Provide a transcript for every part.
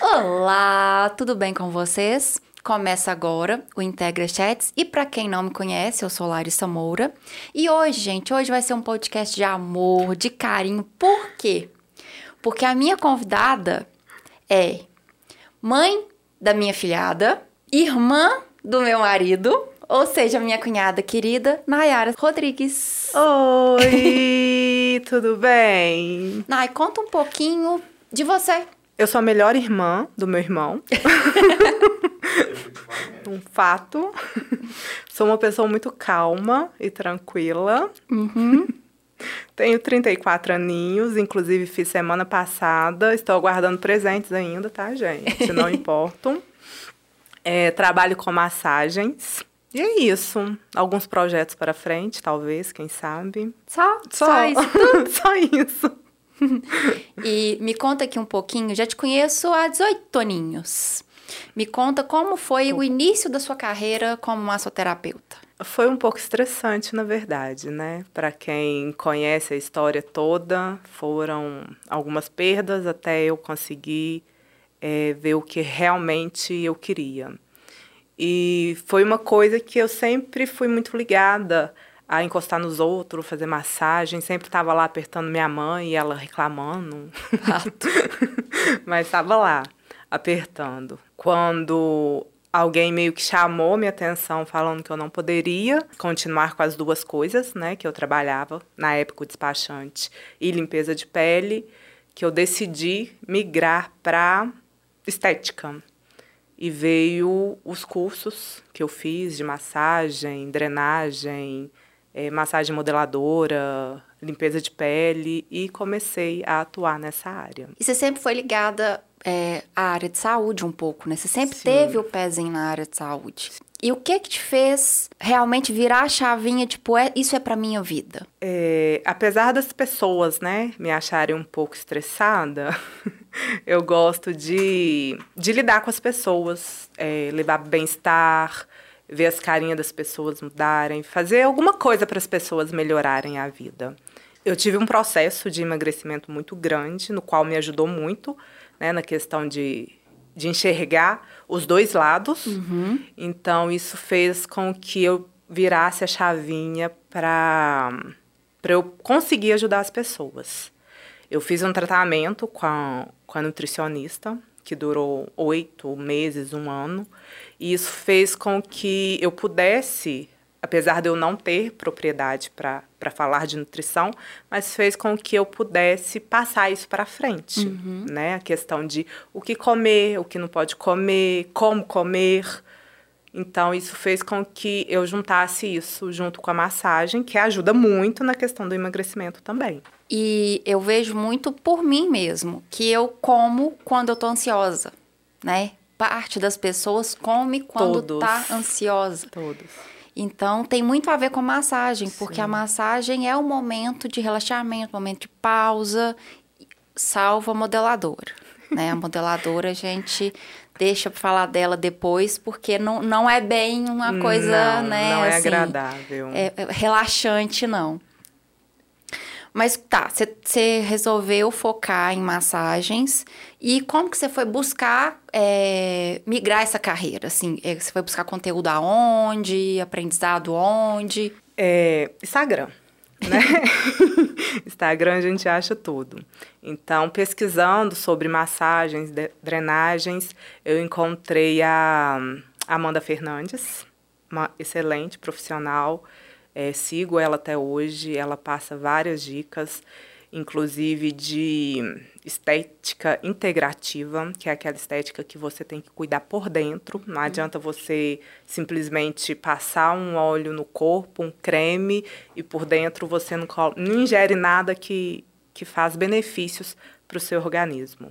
Olá, tudo bem com vocês? Começa agora o Integra Chats e para quem não me conhece, eu sou Larissa Moura. E hoje, gente, hoje vai ser um podcast de amor, de carinho. Por quê? Porque a minha convidada é mãe da minha filhada, irmã do meu marido, ou seja, minha cunhada querida, Nayara Rodrigues. Oi, tudo bem? Nay, conta um pouquinho de você. Eu sou a melhor irmã do meu irmão. um fato. Sou uma pessoa muito calma e tranquila. Uhum. Tenho 34 aninhos, inclusive fiz semana passada. Estou aguardando presentes ainda, tá, gente? Não importam. É, trabalho com massagens. E é isso. Alguns projetos para frente, talvez, quem sabe. Só, só, Só isso. Só isso. E me conta aqui um pouquinho, já te conheço há 18 aninhos. Me conta como foi o início da sua carreira como massoterapeuta. Foi um pouco estressante, na verdade, né? Para quem conhece a história toda, foram algumas perdas até eu conseguir é, ver o que realmente eu queria. E foi uma coisa que eu sempre fui muito ligada a encostar nos outros, fazer massagem. Sempre estava lá apertando minha mãe e ela reclamando. Mas estava lá, apertando. Quando alguém meio que chamou minha atenção falando que eu não poderia continuar com as duas coisas, né, que eu trabalhava na época o despachante e limpeza de pele, que eu decidi migrar para estética. E veio os cursos que eu fiz de massagem, drenagem, eh, massagem modeladora, limpeza de pele e comecei a atuar nessa área. E você sempre foi ligada é, à área de saúde um pouco, né? Você sempre Sim. teve o pezinho na área de saúde. E o que que te fez realmente virar a chavinha, tipo, é, isso é pra minha vida? É, apesar das pessoas, né, me acharem um pouco estressada, eu gosto de, de lidar com as pessoas, é, levar bem-estar, ver as carinhas das pessoas mudarem, fazer alguma coisa para as pessoas melhorarem a vida. Eu tive um processo de emagrecimento muito grande, no qual me ajudou muito, né, na questão de, de enxergar os dois lados. Então, isso fez com que eu virasse a chavinha para eu conseguir ajudar as pessoas. Eu fiz um tratamento com a, com a nutricionista, que durou oito meses, um ano, e isso fez com que eu pudesse, apesar de eu não ter propriedade para falar de nutrição, mas fez com que eu pudesse passar isso para frente, né? A questão de o que comer, o que não pode comer, como comer. Então, isso fez com que eu juntasse isso junto com a massagem, que ajuda muito na questão do emagrecimento também. E eu vejo muito por mim mesmo, que eu como quando eu tô ansiosa, né? Parte das pessoas come quando Todos. tá ansiosa. Todos. Então tem muito a ver com a massagem, porque a massagem é o momento de relaxamento, momento de pausa, salvo a modeladora. Né? A modeladora a gente deixa pra falar dela depois, porque não, não é bem uma coisa, não, né? Não é assim, agradável. é- é relaxante, não. Mas tá, você resolveu focar em massagens e como que você foi buscar é, migrar essa carreira? Assim, você foi buscar conteúdo aonde, aprendizado onde? É, Instagram, né? Instagram a gente acha tudo. Então, pesquisando sobre massagens, drenagens, eu encontrei a Amanda Fernandes, uma excelente profissional. É, sigo ela até hoje, ela passa várias dicas, inclusive de estética integrativa, que é aquela estética que você tem que cuidar por dentro. Não adianta você simplesmente passar um óleo no corpo, um creme, e por dentro você não, não ingere nada que, que faz benefícios para o seu organismo.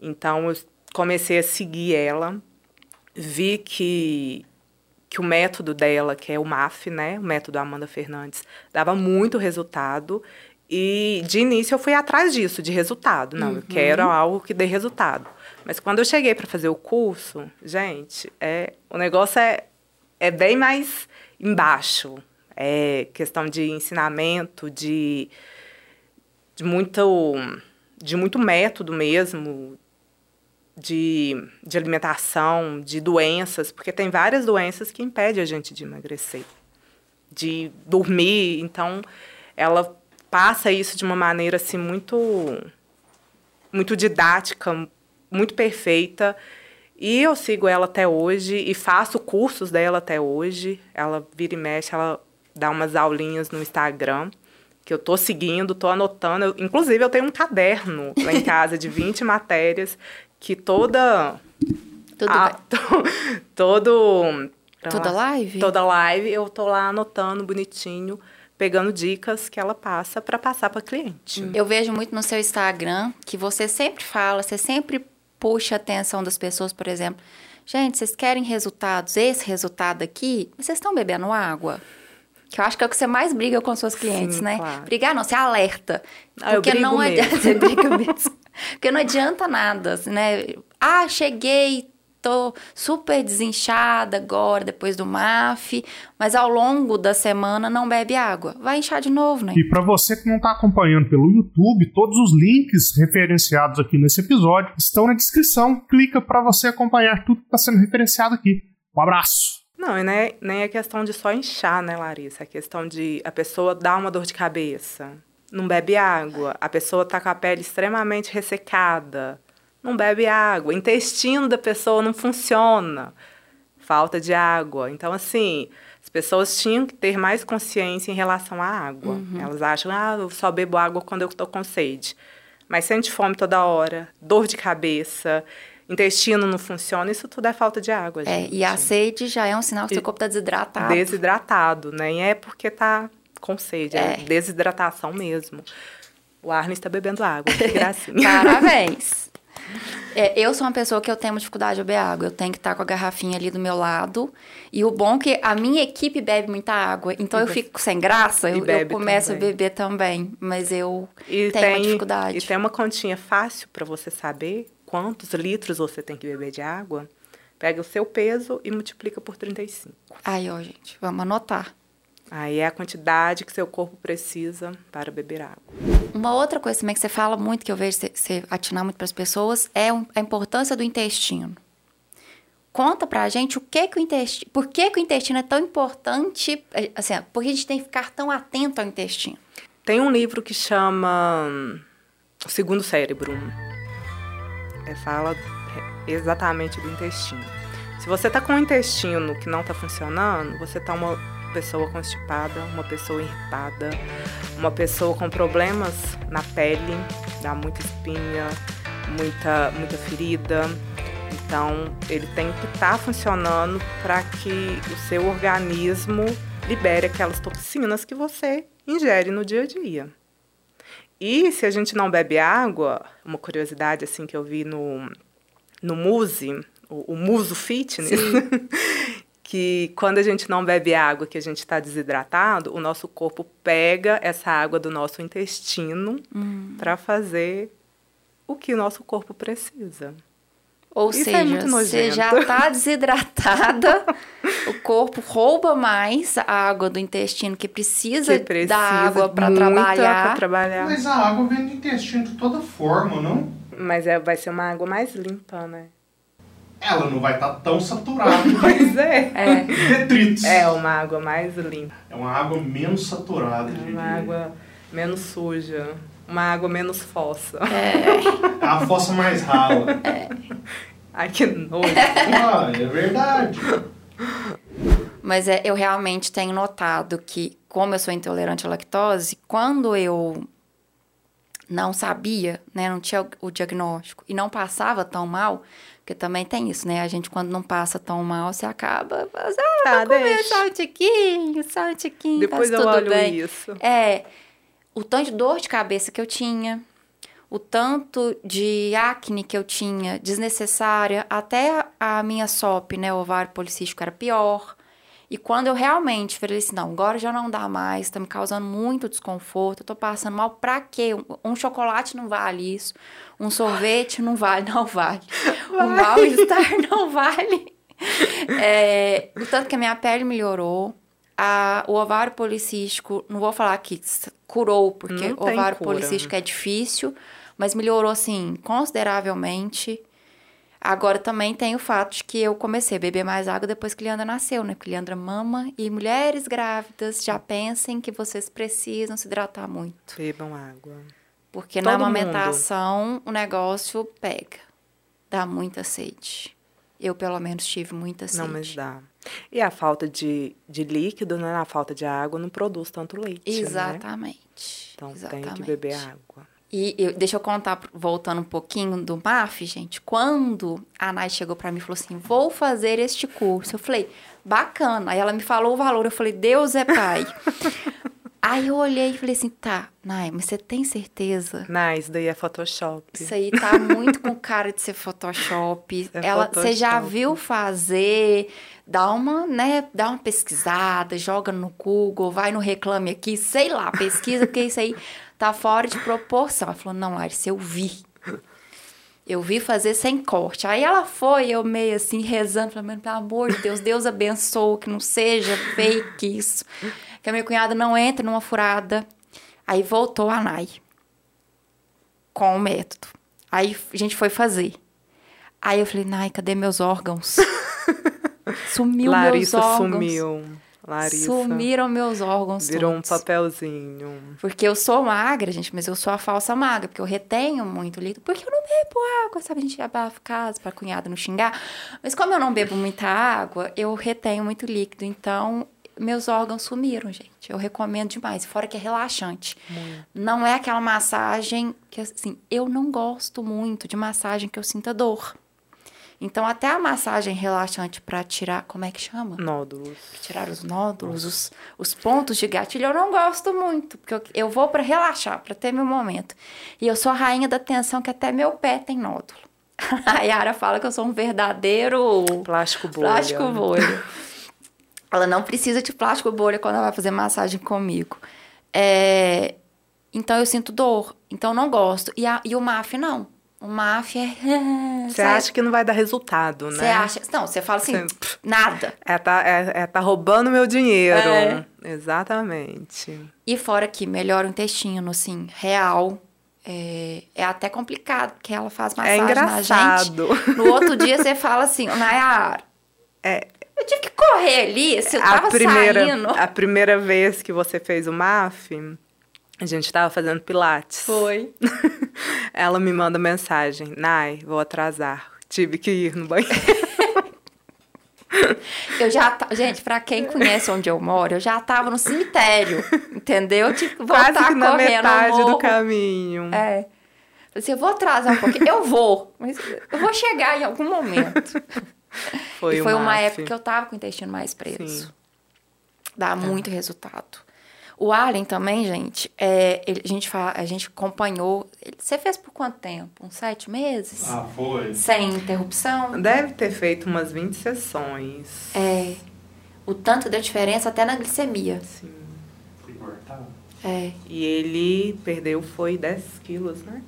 Então, eu comecei a seguir ela, vi que que o método dela, que é o MAF, né, o método Amanda Fernandes, dava muito resultado. E de início eu fui atrás disso, de resultado. Não, eu quero algo que dê resultado. Mas quando eu cheguei para fazer o curso, gente, é, o negócio é, é bem mais embaixo. É questão de ensinamento, de, de, muito, de muito método mesmo, de, de alimentação, de doenças, porque tem várias doenças que impedem a gente de emagrecer, de dormir. Então, ela passa isso de uma maneira assim muito muito didática, muito perfeita. E eu sigo ela até hoje e faço cursos dela até hoje. Ela vira e mexe, ela dá umas aulinhas no Instagram que eu tô seguindo, tô anotando. Eu, inclusive, eu tenho um caderno lá em casa de 20 matérias que toda. Tudo a, to, todo. Toda live? Toda live eu tô lá anotando bonitinho, pegando dicas que ela passa para passar para cliente. Eu vejo muito no seu Instagram que você sempre fala, você sempre puxa a atenção das pessoas, por exemplo. Gente, vocês querem resultados? Esse resultado aqui, vocês estão bebendo água? Que eu acho que é o que você mais briga com suas clientes, Sim, né? claro. Brigar não, você alerta. Ah, eu porque brigo não adianta. Você briga mesmo. Porque não adianta nada, né? Ah, cheguei, tô super desinchada agora, depois do MAF, mas ao longo da semana não bebe água. Vai inchar de novo, né? E para você que não está acompanhando pelo YouTube, todos os links referenciados aqui nesse episódio estão na descrição. Clica para você acompanhar tudo que está sendo referenciado aqui. Um abraço! Não, e nem, nem é questão de só inchar, né, Larissa? É questão de a pessoa dar uma dor de cabeça, não bebe água, a pessoa tá com a pele extremamente ressecada, não bebe água, o intestino da pessoa não funciona, falta de água. Então, assim, as pessoas tinham que ter mais consciência em relação à água. Elas acham, ah, eu só bebo água quando eu tô com sede. Mas sente fome toda hora, dor de cabeça, intestino não funciona, isso tudo é falta de água, É, gente. e a sede já é um sinal que E seu corpo tá desidratado. Desidratado, nem é porque tá com sede, é, É. desidratação mesmo. O Arlen está bebendo água, que gracinha. Parabéns! É, eu sou uma pessoa que eu tenho dificuldade de beber água. Eu tenho que estar com a garrafinha ali do meu lado. E o bom é que a minha equipe bebe muita água. Então E eu fico sem graça, eu, eu começo também. a beber também. Mas eu E tenho uma tem, dificuldade. e tem uma continha fácil para você saber quantos litros você tem que beber de água. Pega o seu peso e multiplica por 35. Aí, ó, gente, vamos anotar. Aí é a quantidade que seu corpo precisa para beber água. Uma outra coisa também que você fala muito, que eu vejo você, atinar muito para as pessoas, é a importância do intestino. Conta pra gente o que que o intestino, por que que o intestino é tão importante, é, assim, por que a gente tem que ficar tão atento ao intestino? Tem um livro que chama hum, O Segundo Cérebro. É, fala exatamente do intestino. Se você tá com um intestino que não tá funcionando, você tá uma pessoa constipada, uma pessoa irritada, uma pessoa com problemas na pele, dá muita espinha, muita, muita ferida. Então, ele tem que estar funcionando para que o seu organismo libere aquelas toxinas que você ingere no dia a dia. E se a gente não bebe água, uma curiosidade assim que eu vi no, no Muse, o, o Muso Fitness, que quando a gente não bebe água, que a gente está desidratado, o nosso corpo pega essa água do nosso intestino para fazer o que o nosso corpo precisa. Ou Isso é seja, muito você já tá desidratada, o corpo rouba mais a água do intestino que precisa, Que precisa da água para trabalhar. trabalhar. Mas a água vem do intestino de toda forma, não? Mas é, vai ser uma água mais limpa, né? Ela não vai estar tão saturada Pois é. É. de detritos. É uma água mais limpa. É uma água menos saturada, É uma água menos suja. Uma água menos fossa. É a fossa mais rala. Ai, que nojo. Ah, é verdade. Mas é, eu realmente tenho notado que, como eu sou intolerante à lactose, quando eu não sabia, né, não tinha o diagnóstico e não passava tão mal, porque também tem isso, né? A gente, quando não passa tão mal, você acaba. fazendo, Ah, Ah, vou comer só um tiquinho, só um tiquinho, Depois tá eu tudo olho bem. isso. É, o tanto de dor de cabeça que eu tinha, o tanto de acne que eu tinha desnecessária, até a, a minha SOP, né, o ovário policístico era pior. E quando eu realmente falei assim, não, agora já não dá mais, tá me causando muito desconforto, eu tô passando mal, pra quê? Um, um chocolate não vale isso, um sorvete não vale, não vale. O mal-estar não vale. É, o tanto que a minha pele melhorou, a- o ovário policístico, não vou falar que curou, porque o ovário cura. policístico é difícil, mas melhorou, assim, consideravelmente. Agora também tem o fato de que eu comecei a beber mais água depois que Leandra nasceu, né? Porque Leandra mama e mulheres grávidas já pensem que vocês precisam se hidratar muito. Bebam água. Porque na Todo amamentação o negócio pega. Dá muita sede. Eu, pelo menos, tive muita sede. Não, mas dá. E a falta de, de líquido, né? A falta de água não produz tanto leite, né? Exatamente. Então tem Exatamente. que beber água. E eu- deixa eu contar, voltando um pouquinho do MAF, gente. Quando a Nai chegou pra mim e falou assim: vou fazer este curso. Eu falei, bacana. Aí ela me falou o valor. Eu falei, Deus é pai. Aí eu olhei e falei assim: tá, Nai, mas você tem certeza? Não, isso daí é Photoshop. Isso aí tá muito com cara de ser Photoshop. É Ela, você já Photoshop. viu fazer? Dá uma, né, dá uma pesquisada, joga no Google, vai no Reclame Aqui, sei lá, pesquisa, porque isso aí tá fora de proporção. Ela falou, não, Larissa, eu vi. Eu vi fazer sem corte. Aí ela foi, eu meio assim, rezando, falando, pelo amor de Deus, Deus abençoe, que não seja fake isso. Que a minha cunhada não entre numa furada. Aí voltou a Nai com o método. Aí a gente foi fazer. Aí eu falei, Nai, cadê meus órgãos? Sumiu Larissa meus órgãos. sumiu. Larissa Sumiram meus órgãos virou um todos. papelzinho. Porque eu sou magra, gente, mas eu sou a falsa magra, porque eu retenho muito líquido, porque eu não bebo água, sabe? A gente abafa casa pra cunhada não xingar. Mas como eu não bebo muita água, eu retenho muito líquido, então meus órgãos sumiram, gente. Eu recomendo demais, fora que é relaxante. Não é aquela massagem que, assim, eu não gosto muito de massagem que eu sinta dor. Então, até a massagem relaxante pra tirar, como é que chama? Nódulos. tirar os nódulos, os, os pontos de gatilho, eu não gosto muito, porque eu, eu vou para relaxar, para ter meu momento. E eu sou a rainha da tensão, que até meu pé tem nódulo. A Yara fala que eu sou um verdadeiro Plástico bolha. plástico bolha. ela não precisa de plástico bolha quando ela vai fazer massagem comigo. É, então eu sinto dor, então eu não gosto. E, a- e o MAF não. O MAF é. Você acha que não vai dar resultado, né? Você acha. Não, você fala assim, nada. É tá, é, é tá roubando meu dinheiro. É. Exatamente. E fora que melhora o intestino, assim, real. É, é até complicado, porque ela faz É massagem na engraçado. gente. No outro dia você fala assim, Nayara, É, eu tive que correr ali, se eu a tava primeira, saindo. a primeira vez que você fez o MAF, a gente tava fazendo pilates. Foi. Ela me manda mensagem, Nai, vou atrasar. Tive que ir no banheiro. Eu já. Gente, pra quem conhece onde eu moro, eu já tava no cemitério. Entendeu? Que voltar Quase que na correndo. metade do caminho. É. Falei assim, eu vou atrasar um pouquinho. Eu vou, mas eu vou chegar em algum momento. Foi, e foi uma época que eu tava com o intestino mais preso. Sim. Dá muito resultado. O Allen também, gente, é, ele- a, gente fa- a gente acompanhou. ele- você fez por quanto tempo? Uns sete meses? Ah, foi. Sem interrupção? Deve ter feito umas 20 sessões. É. O tanto deu diferença até na glicemia. Sim. Cortado. É. E ele perdeu, foi 10 quilos, né?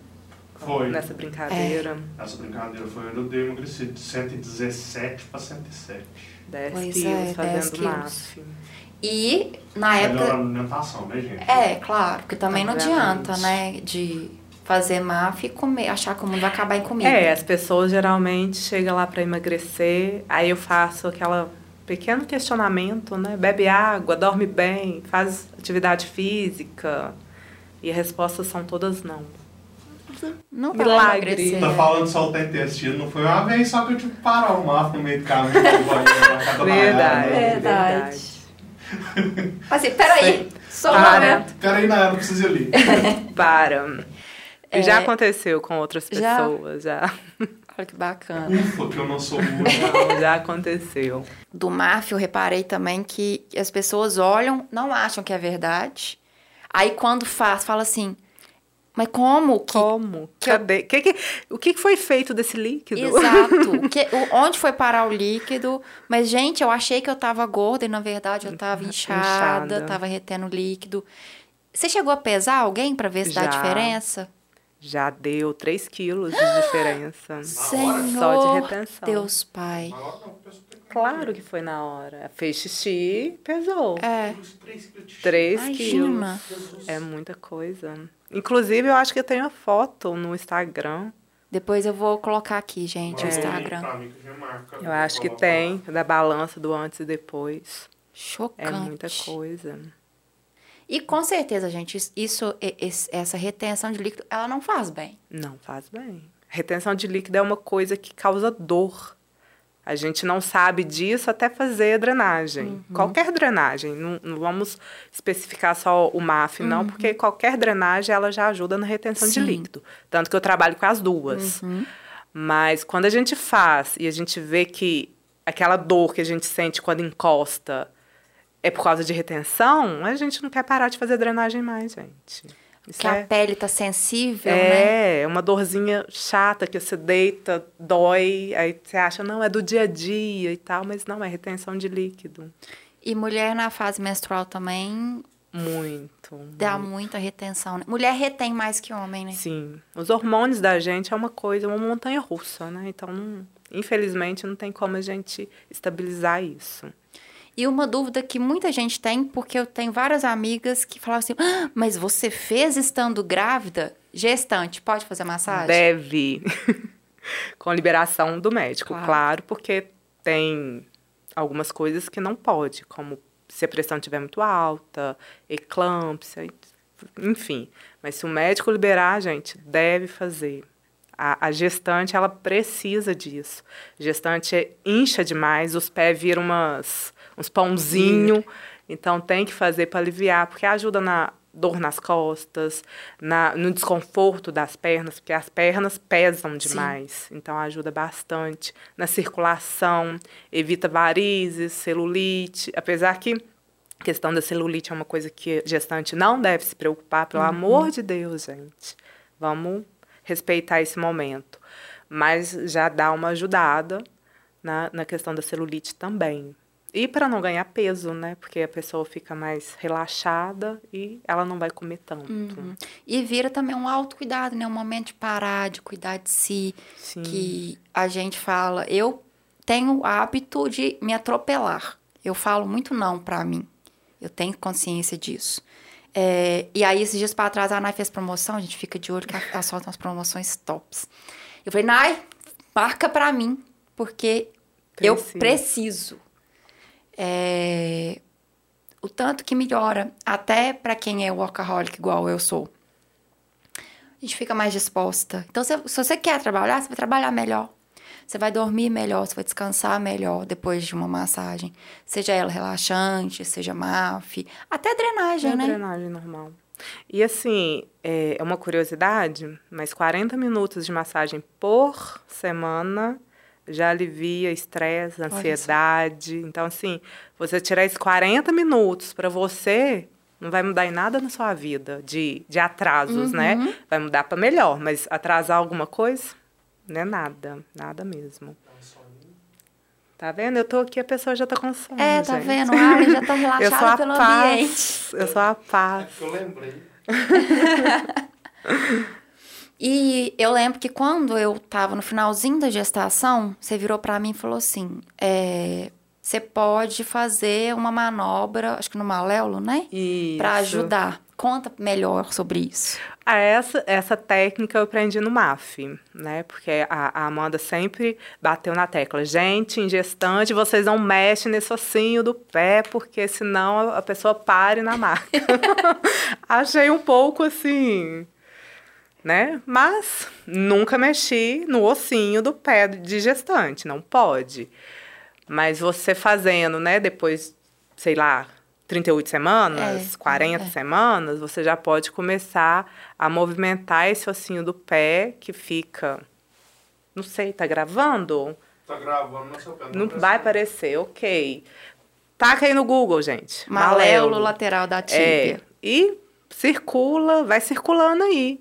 Foi. Nessa brincadeira. Essa brincadeira foi onde eu dei de 117 para 107. 10 Pois quilos é, 10 fazendo quilos. MAF. E na Melhor época. alimentação, né, gente? É, claro, porque também não adianta, né? De fazer MAF e comer, achar que o mundo vai acabar em comida. É, as pessoas geralmente chegam lá para emagrecer, aí eu faço aquela pequeno questionamento, né? Bebe água, dorme bem, faz atividade física. E as respostas são todas não. Não vai Milagre. emagrecer. Tá falando de soltar intestino, não foi uma vez só que eu tive que parar o mapa no meio do caminho do banheiro na casa da Verdade. Nayara. Verdade. Assim, peraí, só um Para. momento. Peraí, Nayara, eu preciso ir ali. Para. É. Já aconteceu com outras Já? pessoas, já. Olha que bacana. Ufa, que eu não sou burro. Não, já aconteceu. Do MAF, eu reparei também que as pessoas olham, não acham que é verdade. Aí quando faz, fala assim, mas como que... Como? que eu- Cadê? Que que- o que foi feito desse líquido? Exato. Que, o- onde foi parar o líquido? Mas, gente, eu achei que eu tava gorda e, na verdade, eu tava inchada, Inchada. tava retendo líquido. Você chegou a pesar alguém pra ver se dá Já. diferença? Já deu 3 quilos de diferença. Senhor, Só de retenção. Deus Pai. Claro que foi na hora. Fez xixi, pesou. É, 3 imagina. quilos. É muita coisa. Inclusive, eu acho que eu tenho a foto no Instagram. Depois eu vou colocar aqui, gente, o um link Instagram. marca. Eu acho que tem, da balança do antes e depois. Chocante. É muita coisa. E com certeza, gente, isso- essa retenção de líquido, ela não faz bem. Não faz bem. Retenção de líquido é uma coisa que causa dor. A gente não sabe disso até fazer drenagem. Uhum. Qualquer drenagem. Não, não vamos especificar só o MAF, não, Uhum. porque qualquer drenagem ela já ajuda na retenção de Sim. líquido. Tanto que eu trabalho com as duas. Uhum. Mas quando a gente faz e a gente vê que aquela dor que a gente sente quando encosta é por causa de retenção, a gente não quer parar de fazer drenagem mais, gente. Isso Que é... a pele tá sensível, né? É, uma dorzinha chata que você deita, dói, aí você acha, não, é do dia a dia e tal, mas não, é retenção de líquido. E mulher na fase menstrual também Muito. dá muita retenção. Né? Mulher retém mais que homem, né? Sim. Os hormônios da gente é uma coisa, uma montanha russa, né? Então, não- infelizmente, não tem como a gente estabilizar isso. E uma dúvida que muita gente tem, porque eu tenho várias amigas que falam assim: "Ah, mas você fez estando grávida? Gestante, pode fazer massagem? Deve. Com liberação do médico, Claro. claro. porque tem algumas coisas que não pode, como se a pressão estiver muito alta, eclâmpsia, enfim. Mas se o médico liberar, gente, deve fazer. A, a gestante, ela precisa disso. Gestante incha demais, os pés viram umas, uns pãozinhos. Então tem que fazer para aliviar, porque ajuda na dor nas costas, na, no desconforto das pernas, porque as pernas pesam demais. Então ajuda bastante na circulação, evita varizes, celulite, apesar que a questão da celulite é uma coisa que gestante não deve se preocupar, pelo amor de Deus, gente. Vamos respeitar esse momento. Mas já dá uma ajudada na, na questão da celulite também. E para não ganhar peso, né? Porque a pessoa fica mais relaxada e ela não vai comer tanto. E vira também um autocuidado, né? Um momento de parar, de cuidar de si. Sim. Que a gente fala. Eu tenho o hábito de me atropelar. Eu falo muito não pra mim. Eu tenho consciência disso. É, e aí, esses dias pra trás, a Nai fez promoção. A gente fica de olho que ela solta umas promoções tops. Eu falei, Nai, marca pra mim. Porque eu Precisa. preciso. É, o tanto que melhora, até pra quem é workaholic igual eu sou. A gente fica mais disposta. Então, se, se você quer trabalhar, você vai trabalhar melhor. Você vai dormir melhor, você vai descansar melhor depois de uma massagem. Seja ela relaxante, seja MAF, até drenagem, É né? drenagem normal. E assim, é é uma curiosidade, mas 40 minutos de massagem por semana já alivia estresse, ansiedade. Então, assim, você tirar esses 40 minutos para você, não vai mudar em nada na sua vida de, de atrasos, Uhum. né? Vai mudar para melhor, mas atrasar alguma coisa, não é nada, nada mesmo. Tá vendo? Eu tô aqui, a pessoa já tá com sono, É, tá gente. vendo? A Ari já tá Eu sou a relaxada pelo ambiente. paz. Eu sou a paz. Eu lembrei. E eu lembro que quando eu tava no finalzinho da gestação, você virou pra mim e falou assim: é, você pode fazer uma manobra, acho que no maléolo, né? Isso. Pra ajudar. Conta melhor sobre isso. Ah, essa, essa técnica eu aprendi no MAF, né? Porque a, a Amanda sempre bateu na tecla. Gente, em gestante, vocês não mexem nesse ossinho do pé, porque senão a, a pessoa pare na marca. Achei um pouco assim, né? Mas nunca mexi no ossinho do pé de gestante, não pode. Mas você fazendo, né, depois, sei lá, 38 semanas, É, 40 é. semanas, você já pode começar a movimentar esse ossinho do pé que fica. Não sei, tá gravando? Tá gravando no seu pé. Não precisa. vai aparecer, ok. Taca aí no Google, gente. Maléolo lateral da É, tíbia. e circula, vai circulando aí.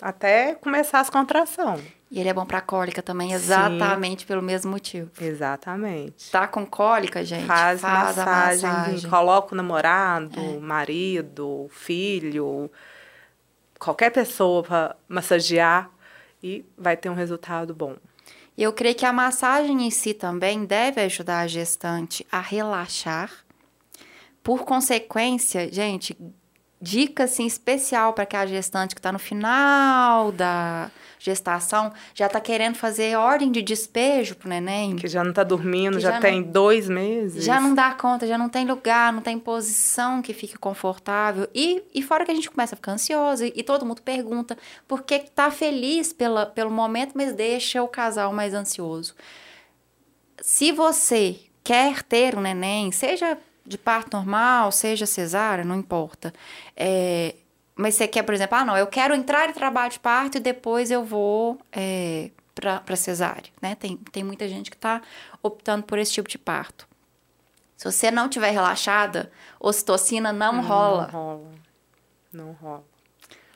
Até começar as contrações. E ele é bom pra cólica também, exatamente pelo mesmo motivo. Exatamente. Tá com cólica, gente? Faz, a massagem, massagem. coloca o namorado, É. marido, filho, qualquer pessoa para massagear e vai ter um resultado bom. Eu creio que a massagem em si também deve ajudar a gestante a relaxar. Por consequência, gente, dica assim especial para aquela gestante que está no final da gestação, já tá querendo fazer ordem de despejo pro neném. Que já não tá dormindo, já, já tem dois meses. Já não dá conta, já não tem lugar, não tem posição que fique confortável. E, e fora que a gente começa a ficar ansiosa e, e todo mundo pergunta por que que tá feliz pela, pelo momento, mas deixa o casal mais ansioso. Se você quer ter um neném, seja de parto normal, seja cesárea, não importa. É, mas você quer, por exemplo, ah, não, eu quero entrar em trabalho de parto e depois eu vou é, para cesárea, né? Tem, tem muita gente que está optando por esse tipo de parto. Se você não tiver relaxada, ocitocina não rola. Não rola. Não rola.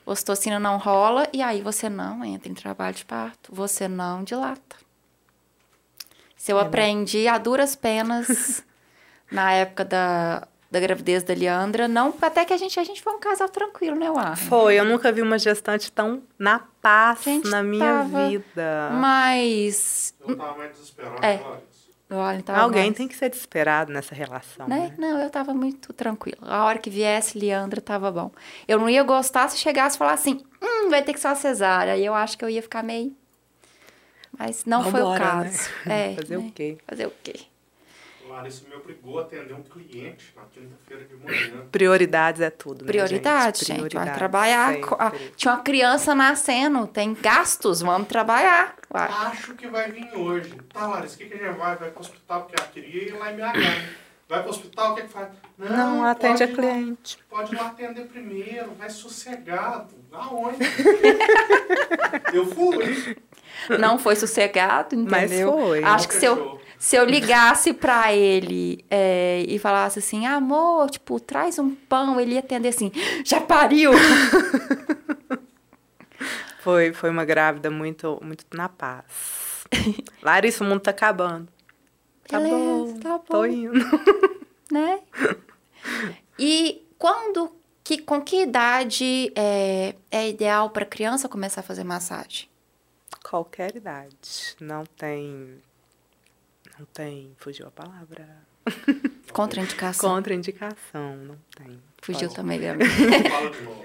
Ocitocina não rola e aí você não entra em trabalho de parto, você não dilata. Se eu É, né? aprendi a duras penas na época da, da gravidez da Leandra, não, até que a gente, a gente foi um casal tranquilo, né, War? Foi, eu nunca vi uma gestante tão na paz na minha tava- vida. Mas. Eu tava mais desesperado É. Olha, Alguém mais- tem que ser desesperado nessa relação. Né? Né? Não, eu tava muito tranquila. A hora que viesse Leandra, tava bom. Eu não ia gostar se chegasse e falasse assim, hum, vai ter que ser uma cesárea. Aí eu acho que eu ia ficar meio... Mas não foi o Vambora, né? caso. É, Fazer né? o quê? Fazer o quê? Larissa me obrigou a atender um cliente na quinta-feira de manhã. Prioridades é tudo, né, Prioridade, gente. Vai Prioridades, trabalhar. sempre. Tinha uma criança nascendo, tem gastos, vamos trabalhar. Uai. Acho que vai vir hoje. Tá, Larissa, o que, que a gente vai? Vai pro hospital porque ela queria ir lá em BH. Vai pro hospital, o que, que faz? Não, atende a pode lá- cliente. Pode ir lá atender primeiro, vai sossegado. Aonde? eu fui. Não foi sossegado, Mas entendeu? foi. Acho que se eu. Se eu ligasse pra ele é, e falasse assim, amor, tipo, traz um pão, ele ia atender assim, já pariu! Foi, foi uma grávida muito, muito na paz. Larissa, o mundo tá acabando. Tá Beleza, bom, tá bom. tô indo. né? E quando, que, com que idade é, é ideal para criança começar a fazer massagem? Qualquer idade. Não tem. Não tem. Fugiu a palavra. Contraindicação. Contraindicação. Não tem. Fugiu Pode- também, Gabi. Fala de novo.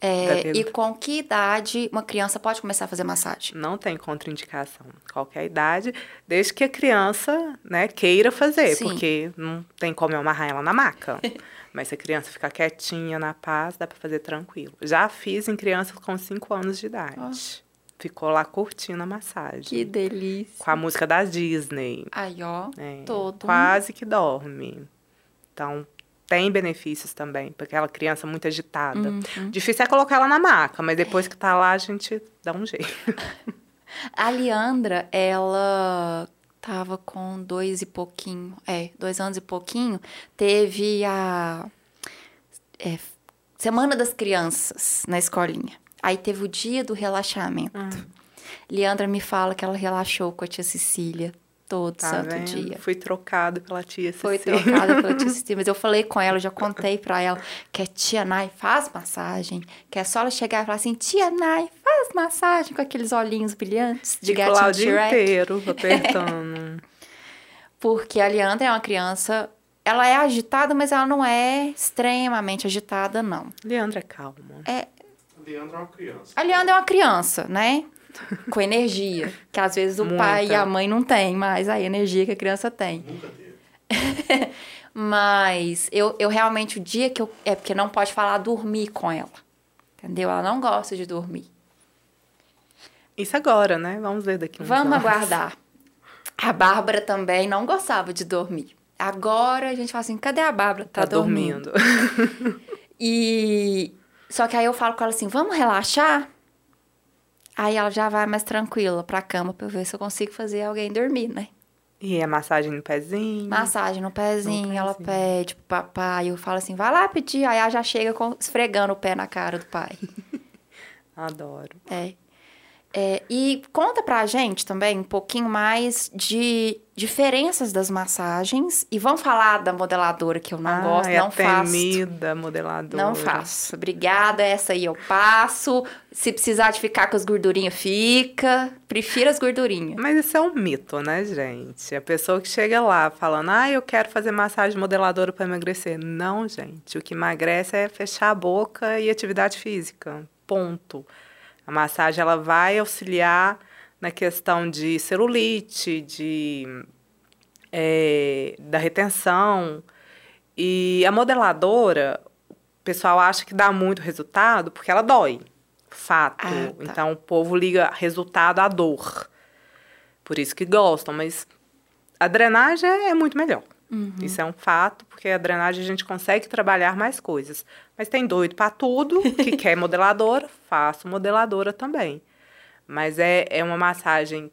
É, Gabi. e com que idade uma criança pode começar a fazer massagem? Não tem contraindicação. Qualquer idade, desde que a criança né, queira fazer, Sim. porque não tem como eu amarrar ela na maca. Mas se a criança ficar quietinha, na paz, dá pra fazer tranquilo. Já fiz em crianças com 5 anos de idade. Ficou lá curtindo a massagem. Que delícia. Com a música da Disney. Aí, ó, É, todo. Quase que dorme. Então, tem benefícios também, para aquela criança muito agitada. Uhum. Difícil é colocar ela na maca, mas depois que tá lá, a gente dá um jeito. A Leandra, ela tava com dois e pouquinho, é, dois anos e pouquinho, teve a é, Semana das Crianças na escolinha. Aí teve o dia do relaxamento. Hum. Leandra me fala que ela relaxou com a tia Cecília todo Tá santo vendo? dia. Fui trocado pela tia Foi Cecília. trocada pela tia Cecília, mas eu falei com ela, eu já contei pra ela que a tia Nai faz massagem, que é só ela chegar e falar assim, tia Nai, faz massagem com aqueles olhinhos brilhantes de Ficou lá o gatinho dia Shrek. inteiro apertando. Porque a Leandra é uma criança, ela é agitada, mas ela não é extremamente agitada, não. Leandra é calma. Leandro é uma criança. A Leandra é uma criança, né? Com energia, que às vezes o pai e Muita. a mãe não têm, mas a energia que a criança tem. Nunca teve. Mas eu, eu realmente, o dia que eu. É porque não pode falar dormir com ela. Entendeu? Ela não gosta de dormir. Isso agora, né? Vamos ver daqui Vamos anos. aguardar. A Bárbara também não gostava de dormir. Agora a gente fala assim: cadê a Bárbara? Tá, Tá dormindo. dormindo. E. Só que aí eu falo com ela assim: vamos relaxar? Aí ela já vai mais tranquila pra cama pra eu ver se eu consigo fazer alguém dormir, né? E a massagem no pezinho. Massagem no pezinho, No ela pezinho. pede pro papai. Eu falo assim: vai lá pedir. Aí ela já chega com- esfregando o pé na cara do pai. Adoro. É. É, e conta pra gente também um pouquinho mais de diferenças das massagens. E vamos falar da modeladora que eu não ah, gosto, é não a faço. temida modeladora. Não faço. Obrigada, essa aí eu passo. Se precisar de ficar com as gordurinhas, fica. Prefiro as gordurinhas. Mas isso é um mito, né, gente? A pessoa que chega lá falando, ah, eu quero fazer massagem modeladora para emagrecer. Não, gente. O que emagrece é fechar a boca e atividade física. Ponto. A massagem ela vai auxiliar na questão de celulite, de é, da retenção. E a modeladora, o pessoal acha que dá muito resultado porque ela dói. Fato. Ah, tá. Então o povo liga resultado à dor. Por isso que gostam, mas a drenagem é muito melhor. Uhum. Isso é um fato, porque a drenagem a gente consegue trabalhar mais coisas. Mas tem doido para tudo, que quer modeladora, faço modeladora também. Mas é, é uma massagem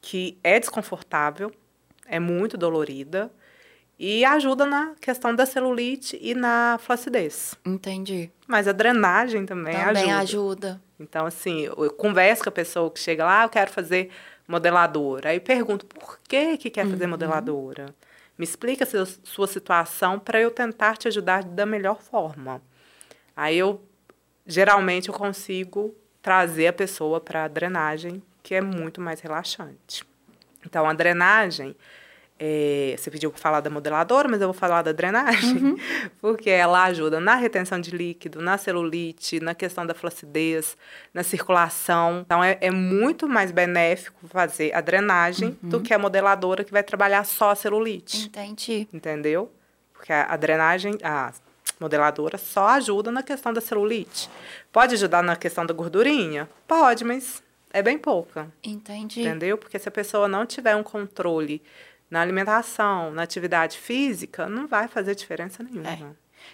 que é desconfortável, é muito dolorida e ajuda na questão da celulite e na flacidez. Entendi. Mas a drenagem também, Também ajuda. ajuda. Então, assim, eu, converso com a pessoa que chega lá, ah, eu quero fazer modeladora. Aí pergunto, por que que quer fazer modeladora? Me explica sua situação para eu tentar te ajudar da melhor forma. Aí eu, geralmente, eu consigo trazer a pessoa para a drenagem, que é muito mais relaxante. Então, a drenagem, é, você pediu para falar da modeladora, mas eu vou falar da drenagem, porque ela ajuda na retenção de líquido, na celulite, na questão da flacidez, na circulação. Então, é, é muito mais benéfico fazer a drenagem do que a modeladora que vai trabalhar só a celulite, Entendi. entendeu? Porque a, a drenagem, a modeladora só ajuda na questão da celulite. Pode ajudar na questão da gordurinha? Pode, mas é bem pouca. Entendi. Entendeu? Porque se a pessoa não tiver um controle na alimentação, na atividade física, não vai fazer diferença nenhuma. É.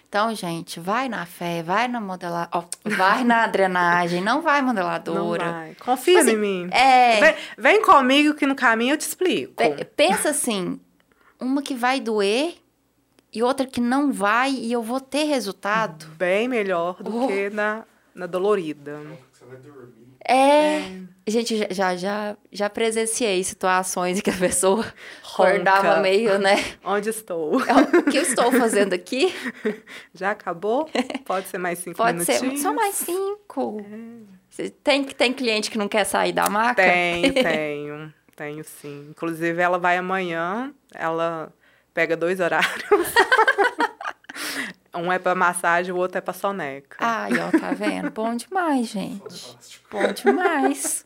Então, gente, vai na fé, vai na modelar, vai na drenagem, não vai Não modeladora. vai. Confia Assim, em mim. é. Vem, vem comigo que no caminho eu te explico. Pe- Pensa assim, uma que vai doer e outra que não vai e eu vou ter resultado. Bem melhor do Oh. que na, na dolorida. Você vai dormir. É. Gente, já- já, já, presenciei situações em que a pessoa acordava meio, né? Onde estou? O que eu estou fazendo aqui? Já acabou? Pode ser mais cinco Pode ser. minutinhos? Só mais cinco. Você Tem, tem cliente que não quer sair da maca? Tenho, tenho. Tenho sim. Inclusive, ela vai amanhã, ela pega dois horários. um é para massagem, o outro é para soneca. Ai, ó, tá vendo? Bom demais, gente. Bom demais.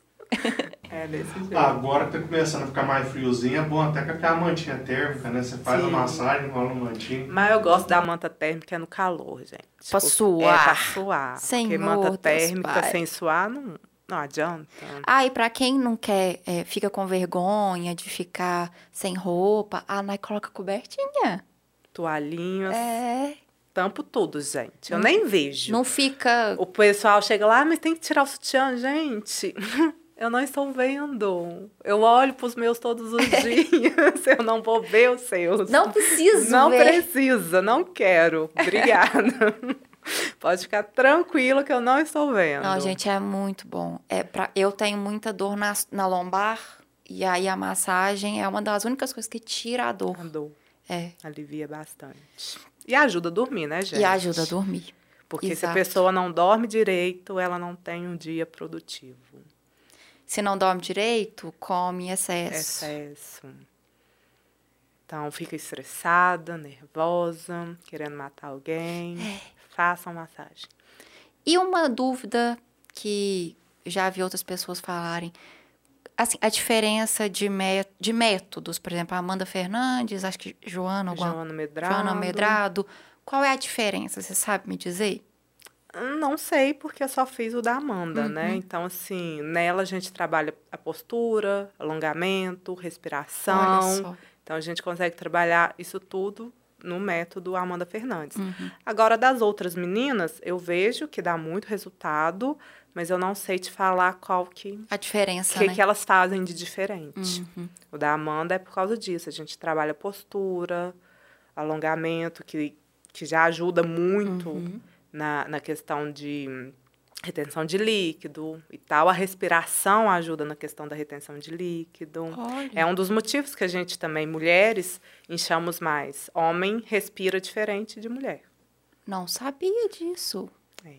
É desse jeito. Agora que tá começando a ficar mais friozinho, é bom até com aquela mantinha térmica, né? Você faz Sim. a massagem, enrola uma mantinha. Mas eu gosto da manta térmica no calor, gente. Pra Porque- suar. É, pra suar. porque Senhor manta Deus térmica Pai. sem suar não, não adianta. Ah, e pra quem não quer, é, fica com vergonha de ficar sem roupa, a Nai coloca cobertinha. Toalhinhas, É. tampo tudo, gente. Eu nem vejo. Não fica. O pessoal chega lá, "Ah, mas tem que tirar o sutiã, gente. Eu não estou vendo. Eu olho pros meus todos os dias. Eu não vou ver os seus. Não preciso Não ver. precisa, não quero. Obrigada. Pode ficar tranquilo que eu não estou vendo. Não, gente, é muito bom. É pra... Eu tenho muita dor na, na lombar, e aí a massagem é uma das únicas coisas que tira a dor. A dor É. alivia bastante. E ajuda a dormir, né, gente? E ajuda a dormir. Porque se a Exato. pessoa não dorme direito, ela não tem um dia produtivo. Se não dorme direito, come em excesso. Excesso. Então, fica estressada, nervosa, querendo matar alguém. É. Façam massagem. E uma dúvida que já vi outras pessoas falarem, assim, a diferença de, mé de métodos, por exemplo, a Amanda Fernandes, acho que Joana, alguma... Joana Medrado. Joana Medrado, qual é a diferença? Você sabe me dizer? Não sei, porque eu só fiz o da Amanda, Uhum. né? Então, assim, nela a gente trabalha a postura, alongamento, respiração. Então, a gente consegue trabalhar isso tudo no método Amanda Fernandes. Uhum. Agora, das outras meninas, eu vejo que dá muito resultado, mas eu não sei te falar qual que, A diferença, que, né? que elas fazem de diferente. Uhum. O da Amanda é por causa disso. A gente trabalha postura, alongamento, que, que já ajuda muito Uhum. na, na questão de retenção de líquido e tal. A respiração ajuda na questão da retenção de líquido. Olha. É um dos motivos que a gente também, mulheres, inchamos mais. Homem respira diferente de mulher. Não sabia disso. É.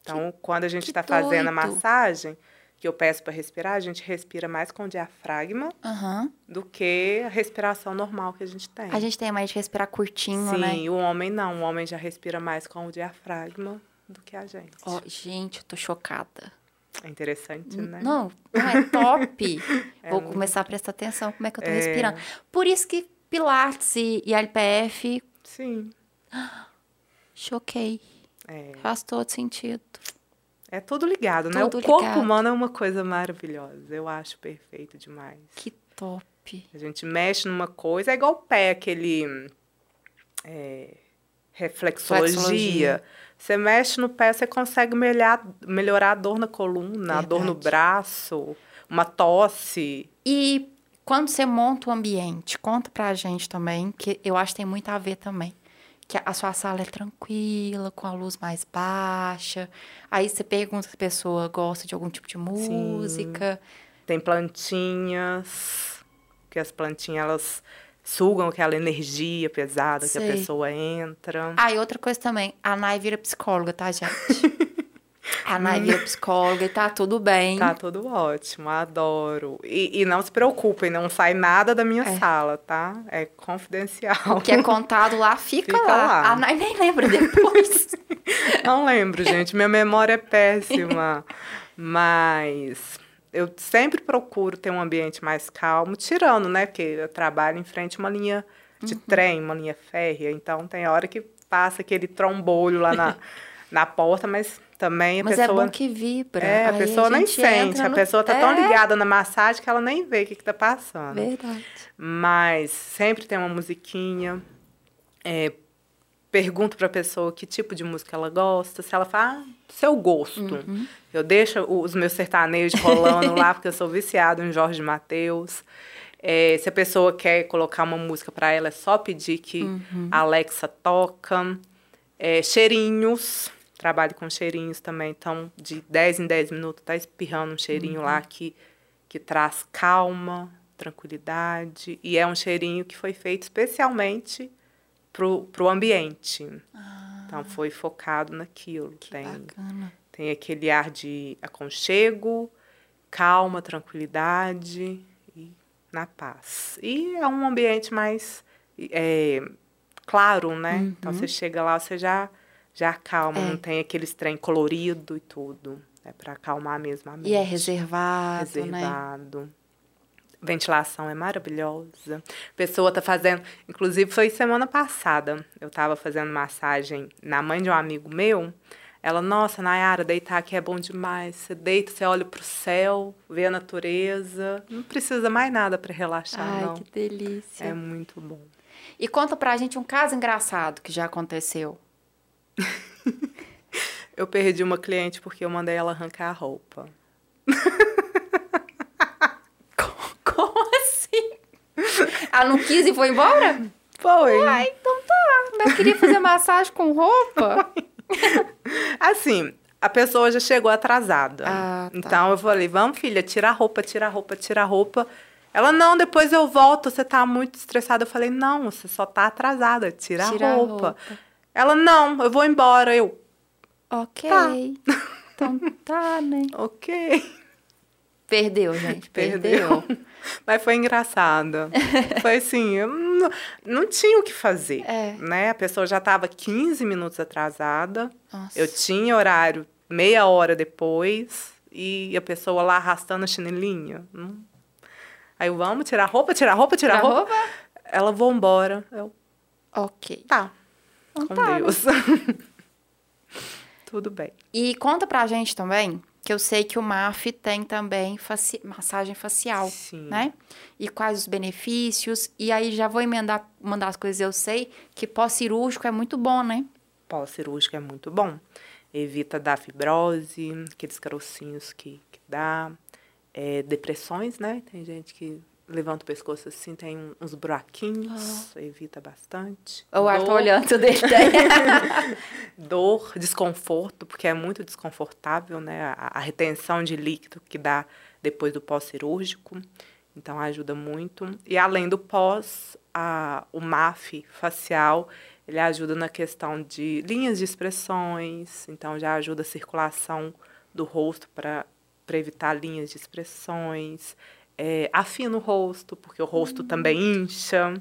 Então, quando a gente que está fazendo a massagem, que eu peço para respirar, a gente respira mais com o diafragma Aham. do que a respiração normal que a gente tem. A gente tem mais de respirar curtinho, Sim, né? o homem não. O homem já respira mais com o diafragma do que a gente. Ó, gente, eu tô chocada. É interessante, né? Não, não é top. Vou começar a prestar atenção como é que eu tô É. respirando. Por isso que Pilates e, e LPF, Sim. choquei. É, Faz todo sentido. é tudo ligado, né? Tudo o corpo ligado. humano é uma coisa maravilhosa. Eu acho perfeito demais. Que top. A gente mexe numa coisa, é igual o pé, aquele. é, reflexologia. Reflexologia. Você mexe no pé, você consegue melhorar, melhorar a dor na coluna, a dor no Verdade. braço, uma tosse. E quando você monta o ambiente, conta pra gente também, que eu acho que tem muito a ver também. Que a sua sala é tranquila, com a luz mais baixa. Aí você pergunta se a pessoa gosta de algum tipo de música. Tem plantinhas, que as plantinhas elas sugam aquela energia pesada que a pessoa entra. Ah, e outra coisa também, a Nai vira psicóloga, tá, gente? a Nai vira psicóloga e tá tudo bem. Tá tudo ótimo, adoro. E, e não se preocupem, não sai nada da minha É. sala, tá? É confidencial. O que é contado lá, fica, Fica lá. lá. A Nai nem lembra depois. Não lembro, gente. Minha memória é péssima. Mas eu sempre procuro ter um ambiente mais calmo, tirando, né? Porque eu trabalho em frente a uma linha de Uhum. trem, uma linha férrea. Então tem hora que passa aquele trombolho lá na, na porta, mas também a Mas é pessoa. bom que vibra. É, a pessoa nem gente sente. entra A no- pessoa tá tão É, ligada na massagem que ela nem vê o que, que tá passando. Verdade. Mas sempre tem uma musiquinha. É, pergunto pra pessoa que tipo de música ela gosta. Se ela fala, ah, seu gosto. Uhum. Eu deixo os meus sertanejos rolando lá, porque eu sou viciado em Jorge Mateus. É, se a pessoa quer colocar uma música pra ela, é só pedir que Uhum. a Alexa toca. É, cheirinhos. Trabalho com cheirinhos também. Então, de 10 em 10 minutos, tá espirrando um cheirinho Uhum. lá que, que traz calma, tranquilidade. E é um cheirinho que foi feito especialmente pro, pro ambiente. Então, foi focado naquilo. Ah. Tem, bacana. tem aquele ar de aconchego, calma, tranquilidade e na paz. E é um ambiente mais é, claro, né? Então você chega lá, você já, já acalma, Uhum. É. não tem aqueles trem colorido e tudo. É para acalmar mesmo a mente. E é reservado, né? Ventilação é maravilhosa. A pessoa tá fazendo. Inclusive, foi semana passada. Eu tava fazendo massagem na mãe de um amigo meu. Ela, nossa, Nayara, deitar aqui é bom demais. Você deita, você olha pro céu, vê a natureza. Não precisa mais nada para relaxar, Ai, não. que delícia. É muito bom. E conta pra gente um caso engraçado que já aconteceu. Eu perdi uma cliente porque eu mandei ela arrancar a roupa. Como assim? Ela não quis e foi embora? Foi. Ah, então tá. Mas eu queria fazer massagem com roupa. Assim, a pessoa já chegou atrasada. Ah, tá. Então eu falei, vamos, filha, tira a roupa, tira a roupa, tira a roupa. Ela, não, depois eu volto, você tá muito estressada. Eu falei, não, você só tá atrasada, tira, Tira a a roupa. roupa. Ela, não, eu vou embora. Eu, Ok. Tá. Então tá, né? ok. Perdeu, gente. Perdeu. Mas foi engraçada. foi assim, não, não tinha o que fazer. É. Né? A pessoa já estava 15 minutos atrasada. Nossa. Eu tinha horário meia hora depois. E a pessoa lá arrastando a chinelinha. Hum. Aí eu, vamos tirar a roupa, tirar a roupa, tirar a Tira a roupa. Ela, vou embora. Eu, Ok. tá, Então com tá, né? Deus. Tudo bem. E conta pra gente também, que eu sei que o MAF tem também faci- massagem facial, Sim. né? E quais os benefícios. E aí já vou emendar uma das coisas eu sei, que pós-cirúrgico é muito bom, né? Pós-cirúrgico é muito bom. Evita dar fibrose, aqueles carocinhos que, que dá. É, depressões, né? Tem gente que levanta o pescoço assim, tem uns buraquinhos, evita bastante. O ar tá olhando, daí. Dor, desconforto, porque é muito desconfortável, né? A, a retenção de líquido que dá depois do pós-cirúrgico. Então, ajuda muito. E além do pós, a, o MAF facial, ele ajuda na questão de linhas de expressões. Então, já ajuda a circulação do rosto para evitar linhas de expressões. É, afina o rosto, porque o rosto também incha.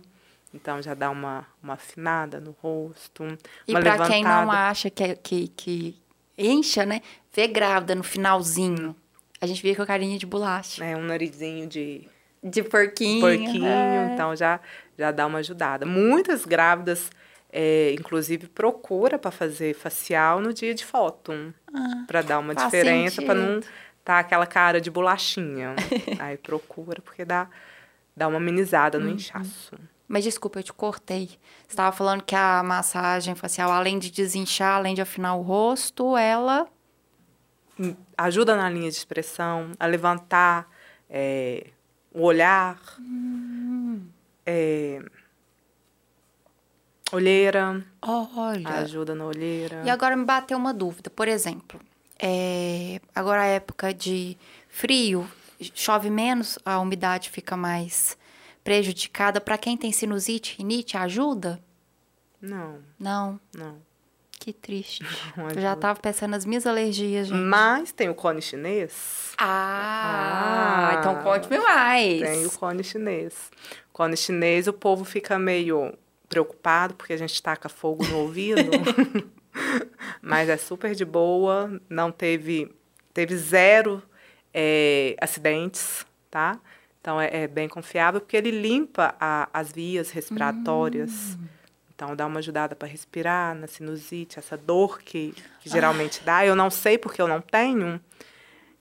Então, já dá uma, uma afinada no rosto. E uma pra quem não acha que, é- que, que incha, né? Vê grávida no finalzinho. A gente via com a carinha de bolacha. É, um narizinho de De porquinho. porquinho, é. então já, já dá uma ajudada. Muitas grávidas, é, inclusive, procura para fazer facial no dia de foto, para dar uma Ah, diferença, para não. Tá aquela cara de bolachinha. Aí procura porque dá, dá uma amenizada Uhum. no inchaço. Mas desculpa, eu te cortei. Você estava falando que a massagem facial, além de desinchar, além de afinar o rosto, ela. Ajuda na linha de expressão, a levantar é, o olhar, Hum. é, olheira, Olha. ajuda na olheira. E agora me bateu uma dúvida. Por exemplo, é, agora a época de frio, chove menos, a umidade fica mais prejudicada. Para quem tem sinusite, rinite, ajuda? Não, Não. não. Que triste. não Eu já tava pensando nas minhas alergias, gente. Mas tem o cone chinês. Ah, Ah. então conte-me mais. Tem o cone chinês. O cone chinês, o povo fica meio preocupado porque a gente taca fogo no ouvido. Mas é super de boa. Não teve. Teve zero é, acidentes, tá? Então é, é bem confiável porque ele limpa a- as vias respiratórias. Então dá uma ajudada para respirar na sinusite, essa dor que, que geralmente dá. Eu não sei porque eu não tenho.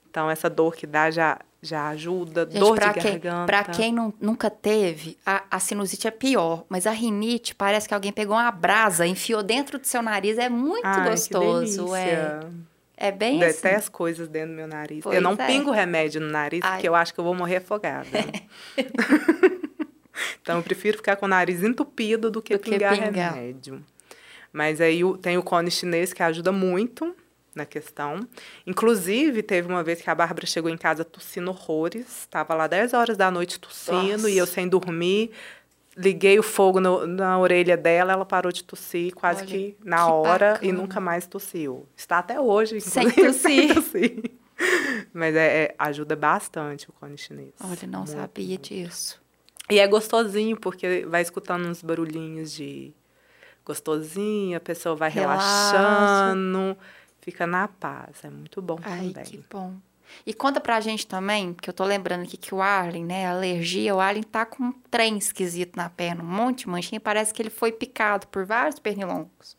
Então essa dor que dá já, já ajuda. Gente, dor pra de quem, garganta. pra quem não- nunca teve, a, a sinusite é pior. Mas a rinite parece que alguém pegou uma brasa, enfiou dentro do seu nariz. É muito Ai, gostoso. É, é bem assim. Deteste coisas dentro do meu nariz. Pois eu não é. pingo remédio no nariz Ai. porque eu acho que eu vou morrer afogada. então eu prefiro ficar com o nariz entupido do que Do que pingar pingar. remédio. Mas aí tem o cone chinês que ajuda muito na questão. Inclusive, teve uma vez que a Bárbara chegou em casa tossindo horrores. Estava lá 10 horas da noite tossindo Nossa. e eu sem dormir. Liguei o fogo no- na orelha dela, ela parou de tossir quase Olha, que na que hora e bacana. nunca mais tossiu. Está até hoje, Sem inclusive, tossir. tossir. Mas é, é- ajuda bastante o cone chinês. Olha, não Muito, sabia muito. disso. E é gostosinho, porque vai escutando uns barulhinhos de gostosinho, a pessoa vai Relaxa. relaxando, fica na paz. É muito bom Ai, também. que bom. E conta pra gente também, que eu tô lembrando aqui que o Arlen, né, a alergia, o Arlen tá com um trem esquisito na perna, um monte de manchinha, parece que ele foi picado por vários pernilongos.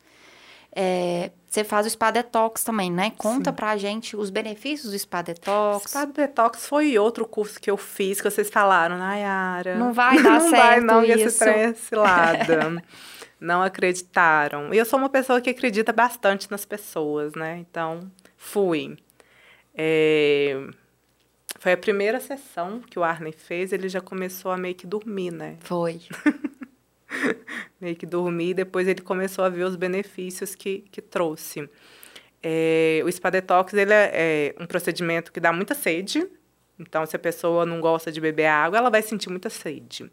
É, você faz o spa detox também, né? Conta pra gente os benefícios do spa detox. Spa Detox foi outro curso que eu fiz, que vocês falaram, Nayara. Não vai dar não vai certo não, que esse isso." trem é cilada. não acreditaram. E eu sou uma pessoa que acredita bastante nas pessoas, né? Então, fui. É, Foi a primeira sessão que o Arlen fez, ele já começou a meio que dormir, né? Foi. meio que dormir, depois ele começou a ver os benefícios que, que trouxe. É, o Spa Detox ele é, é um procedimento que dá muita sede, então se a pessoa não gosta de beber água, ela vai sentir muita sede.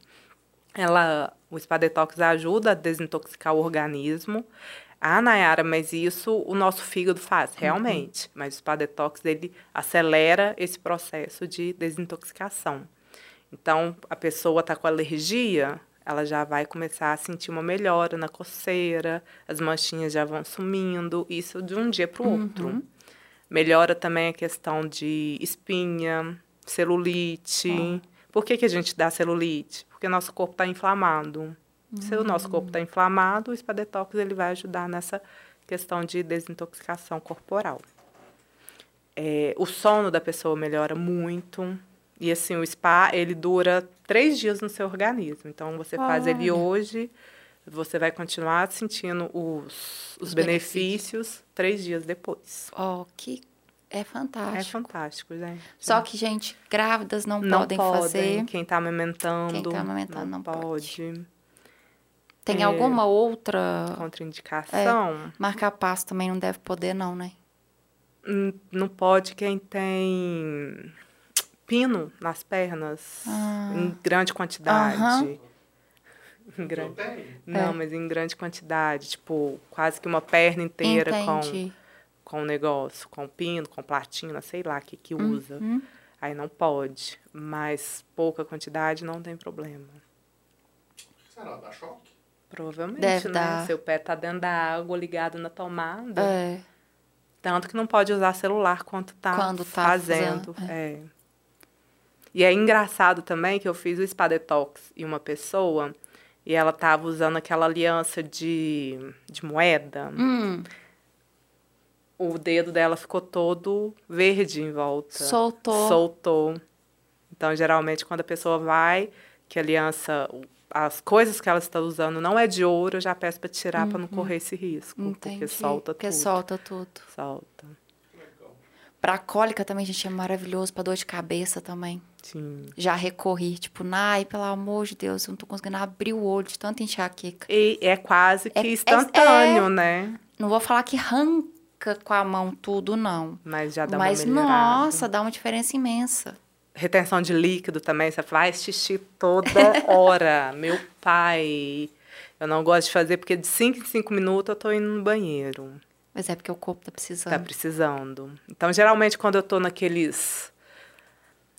Ela, o Spa Detox ajuda a desintoxicar o organismo. Ah, Nayara, mas isso o nosso fígado faz, realmente. Mas o Spa Detox ele acelera esse processo de desintoxicação. Então, a pessoa está com alergia, ela já vai começar a sentir uma melhora na coceira, as manchinhas já vão sumindo, isso de um dia para o outro. Melhora também a questão de espinha, celulite. Por que, que a gente dá celulite? Porque nosso corpo está inflamado. Se o nosso corpo está inflamado, o Spa Detox ele vai ajudar nessa questão de desintoxicação corporal. É, o sono da pessoa melhora muito. E assim, o spa, ele dura três dias no seu organismo. Então, você faz ele Olha. hoje, você vai continuar sentindo os, os, Os benefícios, três dias depois. Ó, que é É fantástico. fantástico, gente. Só que, gente, grávidas não, não podem, podem, fazer. quem está amamentando, Quem tá amamentando não pode. Tem É. alguma outra Contraindicação, marca-passo também não deve poder, não, né? hum, não pode quem tem pino nas pernas, Ah. em grande quantidade. Aham. Em grande... Não, É. mas em grande quantidade, tipo, quase que uma perna inteira com, Com negócio, com pino, com platina, sei lá o que que usa. Uhum. Aí não pode, mas pouca quantidade não tem problema. Será? Dá choque? Provavelmente, Deve né? dar. Seu pé tá dentro da água, ligado na tomada. É. Tanto que não pode usar celular quando tá, Quando tá fazendo. fazendo, é. E é engraçado também que eu fiz o spa detox em uma pessoa e ela tava usando aquela aliança de, de moeda. Hum, O dedo dela ficou todo verde em volta. soltou. Soltou. Então, geralmente, quando a pessoa vai, que a aliança, as coisas que ela está usando não é de ouro, eu já peço para tirar para não correr esse risco. Uhum. Entendi. Porque solta Porque tudo. solta tudo. Solta. Pra cólica também, gente, é maravilhoso. Pra dor de cabeça também. Sim. Já recorri, tipo, Nai, pelo amor de Deus, eu não tô conseguindo abrir o olho de tanta enxaqueca. E é quase que É- é- instantâneo, é. né? Não vou falar que arranca com a mão tudo, não. Mas já dá Mas, uma melhorada. nossa, dá uma diferença imensa. Retenção de líquido também, você faz xixi toda hora. Meu pai. Eu não gosto de fazer porque de 5 em 5 minutos eu tô indo no banheiro. Mas é porque o corpo tá precisando. Tá precisando. Então, geralmente, quando eu tô naqueles.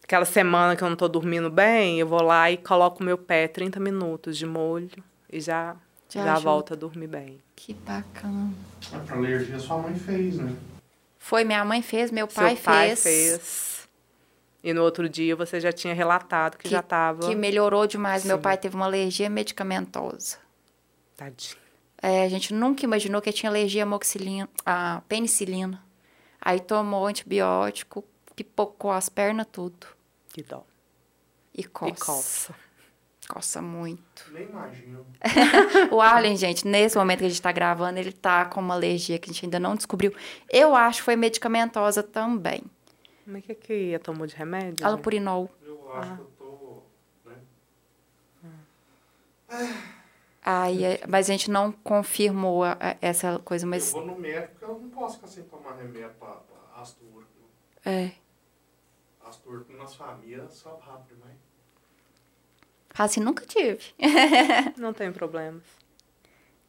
Aquela semana que eu não tô dormindo bem, eu vou lá e coloco o meu pé 30 minutos de molho e já, Já já, ajuda. a dormir bem. Que bacana. Pra alergia sua mãe fez, né? Foi, minha mãe fez, meu pai, Seu pai fez. fez. E no outro dia você já tinha relatado que, já tava. Que melhorou demais. Meu Sim. pai teve uma alergia medicamentosa. Tadinho. É, a gente nunca imaginou que tinha alergia à penicilina. Aí tomou antibiótico, pipocou as pernas tudo. Que dó. E coça. E coça. Coça muito. Nem imagino. O Arlen, gente, nesse momento que a gente tá gravando, ele tá com uma alergia que a gente ainda não descobriu. Eu acho que foi medicamentosa também. Mas o que que ia? Tomou de remédio? Alopurinol. Eu acho que eu tô. Né? Aí, é- mas a gente não confirmou a- a- essa coisa, Eu mas vou no médico porque eu não posso ficar sem tomar remédio pra, pra asturco. é. Asturco nas famílias sobe rápido, mas. Assim, nunca tive. Não tem problemas.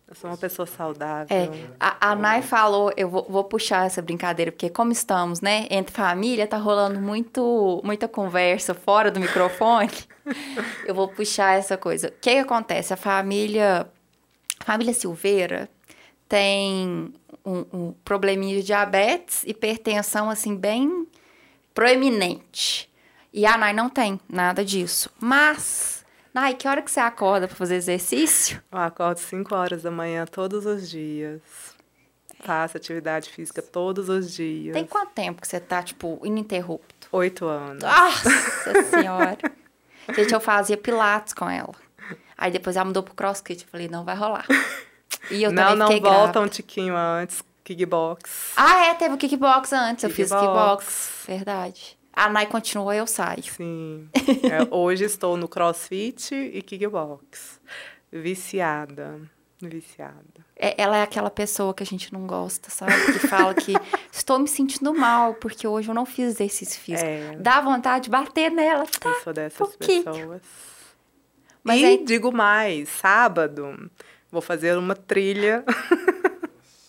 Eu sou uma pessoa saudável. É, a, a Nai falou, eu vou, vou puxar essa brincadeira, porque como estamos, né, entre família, tá rolando muito, muita conversa fora do microfone. eu vou puxar essa coisa. O que, que acontece? A família, a família Silveira tem um, um probleminha de diabetes, hipertensão, assim, bem proeminente. E a Nai não tem nada disso. Mas, Nai, que hora que você acorda pra fazer exercício? Eu acordo 5 horas da manhã todos os dias. Faço atividade física todos os dias. Tem quanto tempo que você tá, tipo, ininterrupto? Oito anos. Nossa senhora! Gente, eu fazia pilates com ela. Aí depois ela mudou pro crossfit. Eu falei, não vai rolar. E eu não, também não fiquei volta grávida. um tiquinho antes. Kickbox. Ah, é, teve o kickbox antes. Eu fiz Kickbox. kickbox. Verdade. A Nai continuou, eu saio. Sim. É, hoje estou no crossfit e kickbox. Viciada. Viciada. É, ela é aquela pessoa que a gente não gosta, sabe? Que fala que estou me sentindo mal porque hoje eu não fiz exercício físico. É. Dá vontade de bater nela, tá? Eu sou dessas pessoas. Mas e aí- digo mais, sábado vou fazer uma trilha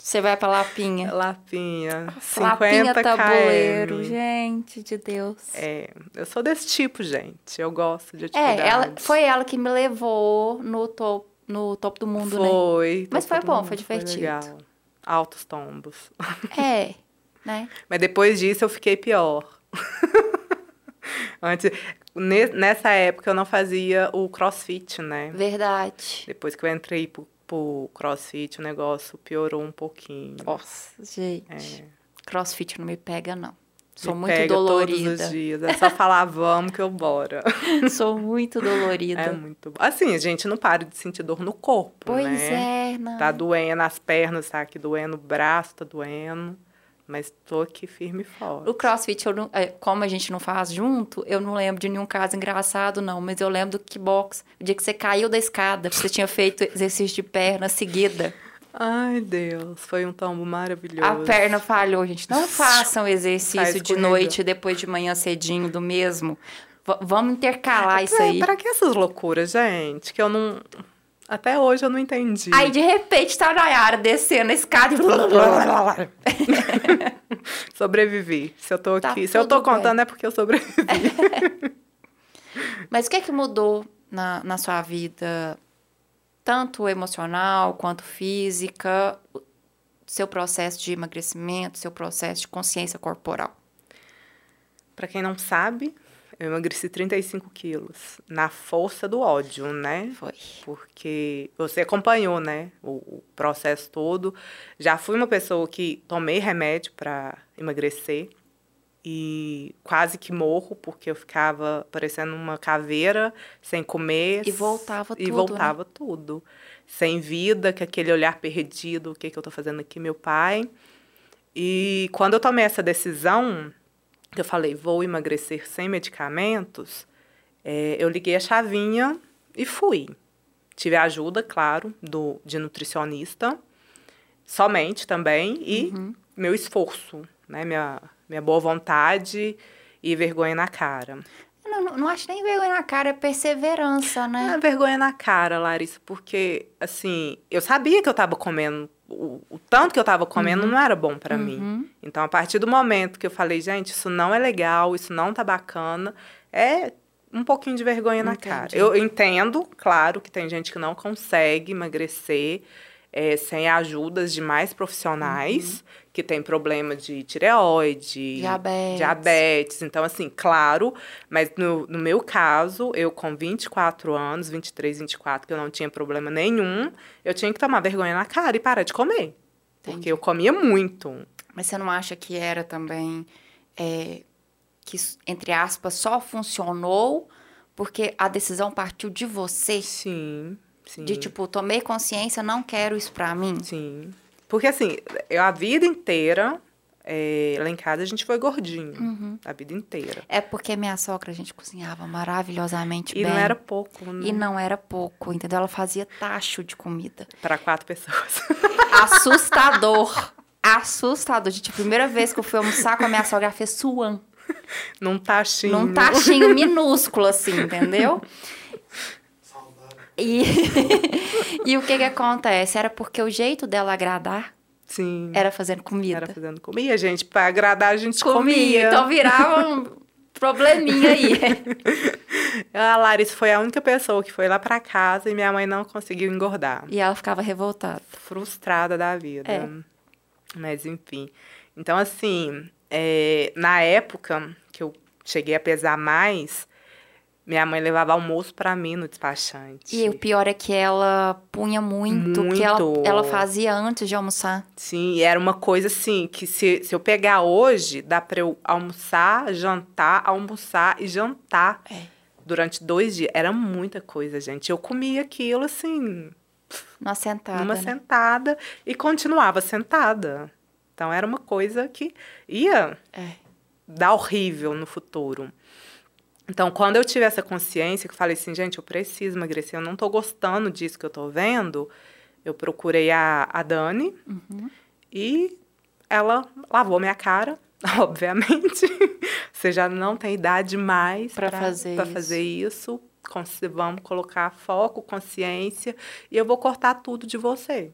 Você vai pra Lapinha. Lapinha. Lapinha 50 tabuleiro, km. gente de Deus. É, eu sou desse tipo, gente. Eu gosto de É, atividade. ela, foi ela que me levou no topo, no topo do mundo, Foi. Mas todo foi bom, mundo, foi divertido. legal. Altos tombos. né? É, né? Mas depois disso eu fiquei pior. Antes, ne- nessa época eu não fazia o crossfit, né? Verdade. Depois que eu entrei pro, pro crossfit, o negócio piorou um pouquinho. Nossa, gente. É. Crossfit não me pega, não. Sou Me muito pega Todos dolorida. os dias. É só falar, vamos que eu bora. Sou muito dolorida. É muito bom. Assim, a gente não para de sentir dor no corpo, pois né? é, não. Tá doendo as pernas, tá aqui doendo, o braço tá doendo. Mas tô aqui firme e forte. O crossfit, eu não- é, como a gente não faz junto, eu não lembro de nenhum caso engraçado, não. Mas eu lembro do kickbox. O dia que você caiu da escada, porque você tinha feito exercício de perna seguida. Ai, Deus, foi um tombo maravilhoso. A perna falhou, gente. Não façam exercício de noite depois de manhã cedinho do mesmo. V- vamos intercalar isso aí. Pra que essas loucuras, gente? Que eu não. Até hoje eu não entendi. Aí, de repente, tá na área descendo a escada e... Sobrevivi. Se eu tô Tá aqui. Se eu tô tudo bem. contando é porque eu sobrevivi. Mas o que é que mudou na, na sua vida? Tanto emocional quanto física? seu processo de emagrecimento, seu processo de consciência corporal? Para quem não sabe, eu emagreci 35 quilos na força do ódio, né? Foi. Porque você acompanhou, né? O, o processo todo. Já fui uma pessoa que tomei remédio para emagrecer e quase que morro porque eu ficava parecendo uma caveira sem comer E voltava e tudo, né? voltava tudo sem vida com aquele olhar perdido o que que eu tô fazendo aqui meu pai e quando eu tomei essa decisão que eu falei vou emagrecer sem medicamentos é, eu liguei a chavinha e fui tive a ajuda claro do de nutricionista somente também e Uhum. meu esforço né minha minha boa vontade e vergonha na cara. Não, não, não acho nem vergonha na cara, é perseverança, Não é né? vergonha na cara, Larissa, porque, assim, eu sabia que eu tava comendo, o, o tanto que eu tava comendo não era bom mim. Uhum. Então, a partir do momento que eu falei, gente, isso não é legal, isso não tá bacana, é um pouquinho de vergonha na Entendi. cara. Eu entendo, claro, que tem gente que não consegue emagrecer é, sem ajudas de mais profissionais, que tem problema de tireoide, Diabetes. diabetes. Então, assim, claro, mas no, no meu caso, eu com 24 anos, 23, 24, que eu não tinha problema nenhum, eu tinha que tomar vergonha na cara e parar de comer. Entendi. Porque eu comia muito. Mas você não acha que era também é, que, entre aspas, só funcionou porque a decisão partiu de você? Sim, sim. De tipo, tomei consciência, não quero isso pra mim. Sim. Porque, assim, eu a vida inteira, é, lá em casa, a gente foi gordinho. Uhum. A vida inteira. É porque minha sogra, a gente cozinhava maravilhosamente E bem. não era pouco, né? E não era pouco, entendeu? Ela fazia tacho de comida. Para quatro pessoas. Assustador. Assustador. Gente, a primeira vez que eu fui almoçar com a minha sogra, ela fez suan. Num tachinho. Num tachinho minúsculo, assim, entendeu? E, e o que que acontece? Era porque o jeito dela agradar Sim. era fazendo comida. Era fazendo comida, gente. Pra agradar, a gente comia. Então virava um probleminha aí. A Larissa foi a única pessoa que foi lá pra casa e minha mãe não conseguiu engordar. E ela ficava revoltada. Frustrada da vida. É. Mas, enfim. Então, assim, é, na época que eu cheguei a pesar mais, minha mãe levava almoço pra mim no despachante. E o pior é que ela punha muito, que ela, Muito. ela fazia antes de almoçar. Sim, e era uma coisa assim, que se, se eu pegar hoje, dá pra eu almoçar, jantar, almoçar e jantar. É. Durante dois dias. Era muita coisa, gente. Eu comia aquilo assim, Numa sentada. numa né? sentada e continuava sentada. Então era uma coisa que ia É. dar horrível no futuro. Então, quando eu tive essa consciência, que eu falei assim, gente, eu preciso emagrecer, eu não tô gostando disso que eu tô vendo, eu procurei a, a Dani Uhum. e ela lavou minha cara, obviamente. Você já não tem idade mais Pra fazer pra fazer isso. Vamos colocar foco, consciência, e eu vou cortar tudo de você.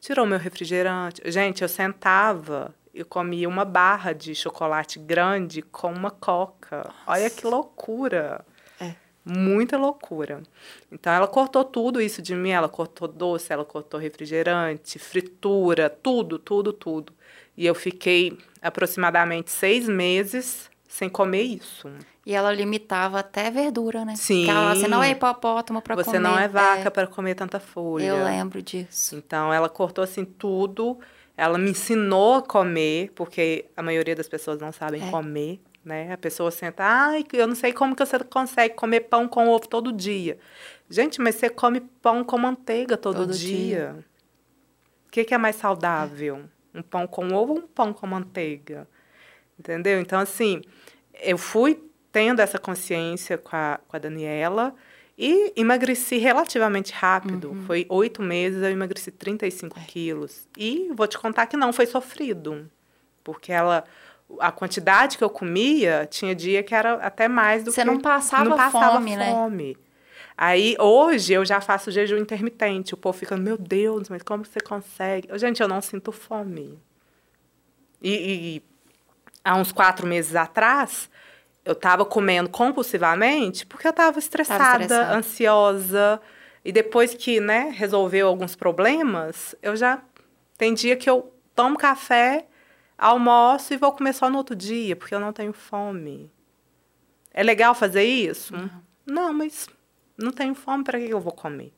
Tirou meu refrigerante. Gente, eu sentava e comia uma barra de chocolate grande com uma coca. Olha que loucura. É. Muita loucura. Então, ela cortou tudo isso de mim. Ela cortou doce, ela cortou refrigerante, fritura, tudo, tudo, tudo. E eu fiquei aproximadamente seis meses sem comer isso. E ela limitava até verdura, né? Sim. Porque ela falava, você não é hipopótamo Você comer. não é vaca para comer tanta folha. Eu lembro disso. Então, ela cortou assim tudo. Ela me ensinou a comer, porque a maioria das pessoas não sabem É. comer, né? A pessoa senta, ai, eu não sei como que você consegue comer pão com ovo todo dia. Gente, mas você come pão com manteiga todo, Todo dia. O que, que é mais saudável? Um pão com ovo ou um pão com manteiga? Entendeu? Então, assim, eu fui tendo essa consciência com a, com a Daniela e emagreci relativamente rápido. Uhum. Foi oito meses, eu emagreci 35 É. quilos. E vou te contar que não foi sofrido. Porque ela. A quantidade que eu comia, tinha dia que era até mais do Você que. não passava não passava fome, né? fome. Aí, hoje, eu já faço jejum intermitente. O povo fica, meu Deus, mas como você consegue? Gente, eu não sinto fome. E, e há uns quatro meses atrás, eu estava comendo compulsivamente porque eu estava estressada, estressada. ansiosa. E depois que, né, resolveu alguns problemas, eu já. Tem dia que eu tomo café, almoço e vou comer só no outro dia, porque eu não tenho fome. É legal fazer isso? Não, não mas não tenho fome, para que eu vou comer?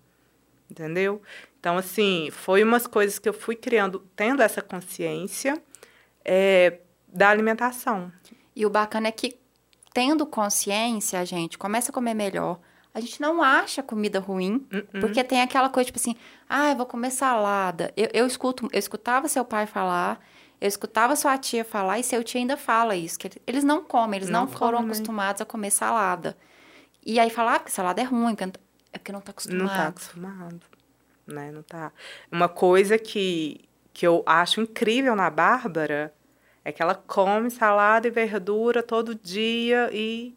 Entendeu? Então, assim, foi umas coisas que eu fui criando, tendo essa consciência é, da alimentação. E o bacana é que, tendo consciência, a gente começa a comer melhor. A gente não acha comida ruim, uh -uh. porque tem aquela coisa, tipo assim, ah, eu vou comer salada. Eu, eu, escuto, eu escutava seu pai falar, eu escutava sua tia falar, e seu tio ainda fala isso, que eles não comem, eles não, não foram comem. acostumados a comer salada. E aí falar ah, que salada é ruim, é porque não está acostumado. Não está acostumado, né? Não tá. Uma coisa que, que eu acho incrível na Bárbara é que ela come salada e verdura todo dia e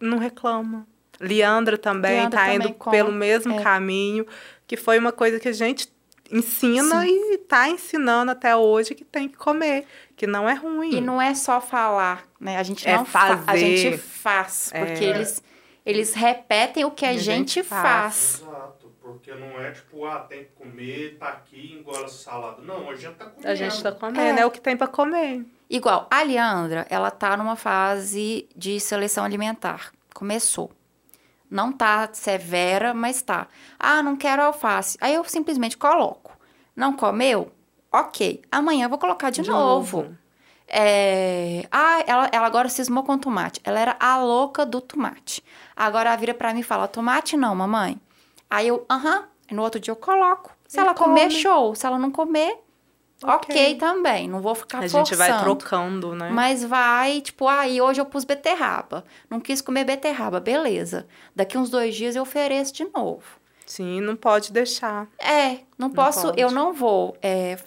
não reclama. Leandra também está indo come. pelo mesmo é. caminho, que foi uma coisa que a gente ensina Sim. e está ensinando até hoje que tem que comer, que não é ruim. E não é só falar, né? A gente é não fazer. Fa a gente faz, porque é. eles eles repetem o que a, a gente, gente, faz. Exato, porque não é tipo, ah, tem que comer, tá aqui, engole essa salada. Não, a gente tá comendo. A gente tá comendo, é, é o que tem para comer. Igual, a Leandra, ela tá numa fase de seleção alimentar. Começou. Não tá severa, mas tá. Ah, não quero alface. Aí eu simplesmente coloco. Não comeu? Ok. Amanhã eu vou colocar de, de novo. novo. É... Ah, ela, ela agora cismou com tomate. Ela era a louca do tomate. Agora ela vira pra mim e fala: tomate não, mamãe. Aí eu, aham. No outro dia eu coloco. Se ela come. comer, show. Se ela não comer, ok, okay também. Não vou ficar a forçando. A gente vai trocando, né? Mas vai, tipo, aí ah, hoje eu pus beterraba. Não quis comer beterraba, beleza. Daqui uns dois dias eu ofereço de novo. Sim, não pode deixar. É, não, não posso, pode. eu não vou é,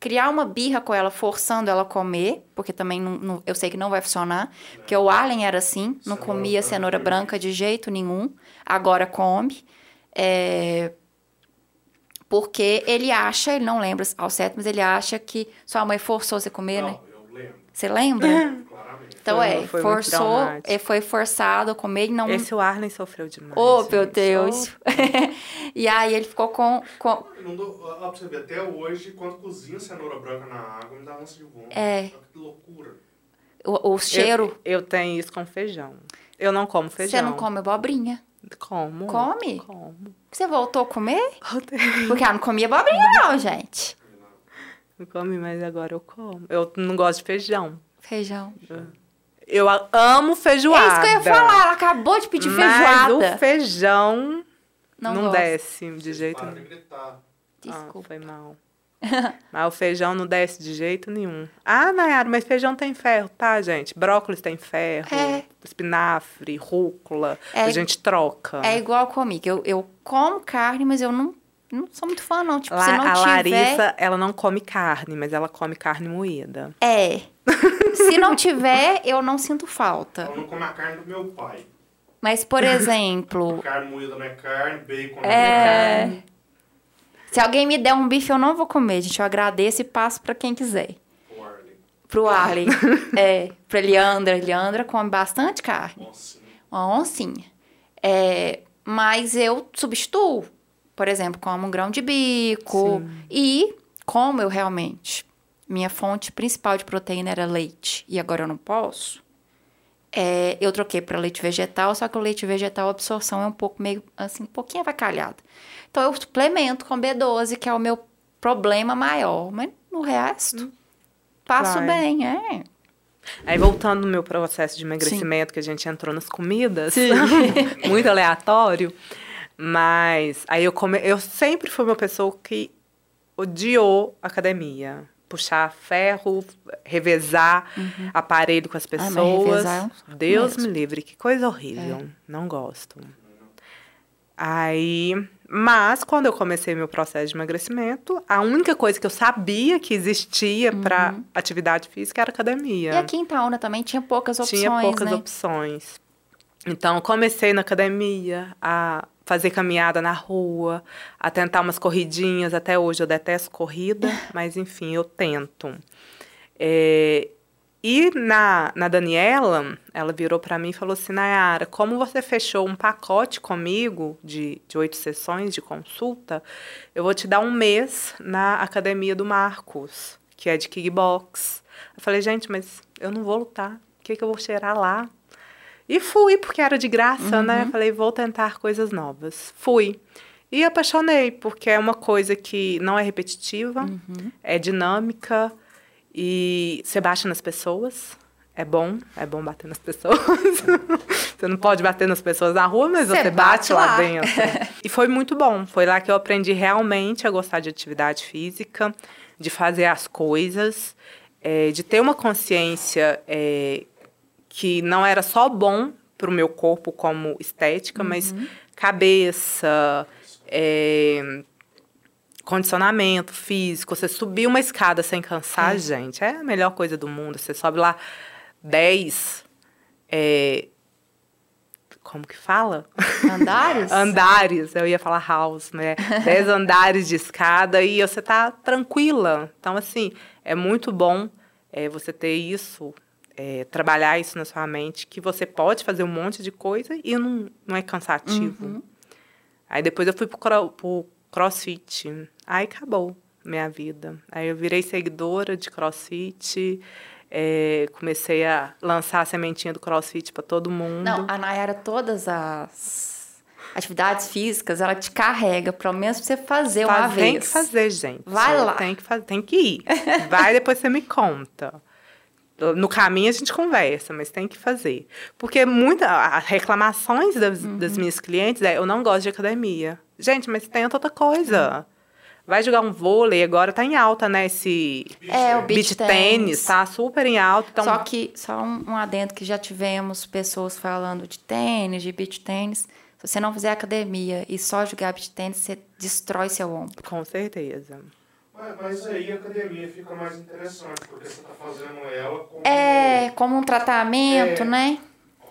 criar uma birra com ela, forçando ela a comer, porque também não, não, eu sei que não vai funcionar. Porque o Allen era assim, não cenoura comia cenoura branca de jeito nenhum, agora come. É, porque ele acha, ele não lembra ao certo, mas ele acha que sua mãe forçou você a comer, não, né? Eu lembro. Você lembra? Então foi, é, foi forçou, é, foi forçado a comer e não. Esse o Arlen sofreu demais. Oh, meu Deus! e aí ele ficou com. com... Não dou, pra você ver, até hoje, quando cozinha cenoura branca na água, me dá ânsia de vômito. É. Que loucura. O, o cheiro. Eu, eu, tenho isso com feijão. Eu não como feijão. Você não come abobrinha? Como. Come? Como. Você voltou a comer? Voltei. Porque ela não comia abobrinha, não, gente. Não come, mas agora eu como. Eu não gosto de feijão. Feijão. É. Eu amo feijoada. É isso que eu ia falar. Ela acabou de pedir feijoada. Mas o feijão não, não desce de jeito nenhum. Desculpa. Ah, foi mal. mas o feijão não desce de jeito nenhum. Ah, Nayara, mas feijão tem ferro, tá, gente? Brócolis tem ferro, é. espinafre, rúcula. É, a gente troca. É igual comigo. Eu, eu como carne, mas eu não não sou muito fã, não. Tipo, se não a tiver... Larissa, ela não come carne, mas ela come carne moída. É. se não tiver, eu não sinto falta. Ela não come a carne do meu pai. Mas, por exemplo... carne moída não é carne, bacon não é, é carne. Se alguém me der um bife, eu não vou comer, gente. Eu agradeço e passo para quem quiser. Pro Arley. Pro Arley. é. Pra Leandra. Leandra come bastante carne. Oncinha. Uma oncinha. É, mas eu substituo por exemplo, como um grão de bico. Sim. E como eu realmente, minha fonte principal de proteína era leite e agora eu não posso, é, eu troquei para leite vegetal, só que o leite vegetal a absorção é um pouco meio assim, um pouquinho avacalhada. Então eu suplemento com B12, que é o meu problema maior, mas no resto hum. passo Vai. bem, é. Aí voltando no meu processo de emagrecimento, Sim. que a gente entrou nas comidas, muito aleatório. Mas aí eu come... eu sempre fui uma pessoa que odiou academia. Puxar ferro, revezar uhum. aparelho com as pessoas. Ah, Deus mesmo. me livre, que coisa horrível. É. Não gosto. Aí, mas quando eu comecei meu processo de emagrecimento, a única coisa que eu sabia que existia uhum. para atividade física era academia. E aqui em Taúna também tinha poucas opções, Tinha poucas né? opções. Então, comecei na academia a fazer caminhada na rua, a tentar umas corridinhas. Até hoje eu detesto corrida, mas enfim, eu tento. É, E na, na Daniela, ela virou para mim e falou assim: Nayara, como você fechou um pacote comigo de, de oito sessões de consulta, eu vou te dar um mês na academia do Marcos, que é de kickbox. Eu falei, gente, mas eu não vou lutar. O que, que eu vou cheirar lá? E fui, porque era de graça, né? Uhum. Falei, vou tentar coisas novas. Fui. E apaixonei, porque é uma coisa que não é repetitiva, Uhum. é dinâmica e você bate nas pessoas. É bom, é bom bater nas pessoas. você não pode bater nas pessoas na rua, mas Você você, bate bate lá lá. dentro. e foi muito bom. Foi lá que eu aprendi realmente a gostar de atividade física, de fazer as coisas, eh, de ter uma consciência eh, que não era só bom para o meu corpo como estética, mas cabeça, é, condicionamento físico. Você subir uma escada sem cansar, gente, é a melhor coisa do mundo. Você sobe lá 10. é, como que fala? Andares? andares, eu ia falar house, né? Dez andares de escada e você tá tranquila. Então, assim, é muito bom é, você ter isso, é, trabalhar isso na sua mente, que você pode fazer um monte de coisa e não, não é cansativo. Aí depois eu fui pro, pro crossfit. Aí acabou minha vida. Aí eu virei seguidora de crossfit. é, comecei a lançar a sementinha do crossfit para todo mundo. Não, a Nayara, todas as atividades físicas, ela te carrega, pelo menos pra você fazer uma Faz- vez. Tem que fazer, gente. Vai lá. Tem que, fazer, tem que ir. Vai, depois você me conta. No caminho a gente conversa, mas tem que fazer. Porque muitas reclamações das, Uhum. das minhas clientes é eu não gosto de academia. Gente, mas tenta outra coisa. Vai jogar um vôlei, agora tá em alta, né? Esse É, o beach, beach tênis, tá super em alta. Então, Só que, só um, um adendo que já tivemos pessoas falando de tênis, de beach tênis. Se você não fizer academia e só jogar beach tênis, você destrói seu ombro. com certeza. Mas, mas aí a academia fica mais interessante, porque você está fazendo ela como É, como um tratamento, É. né?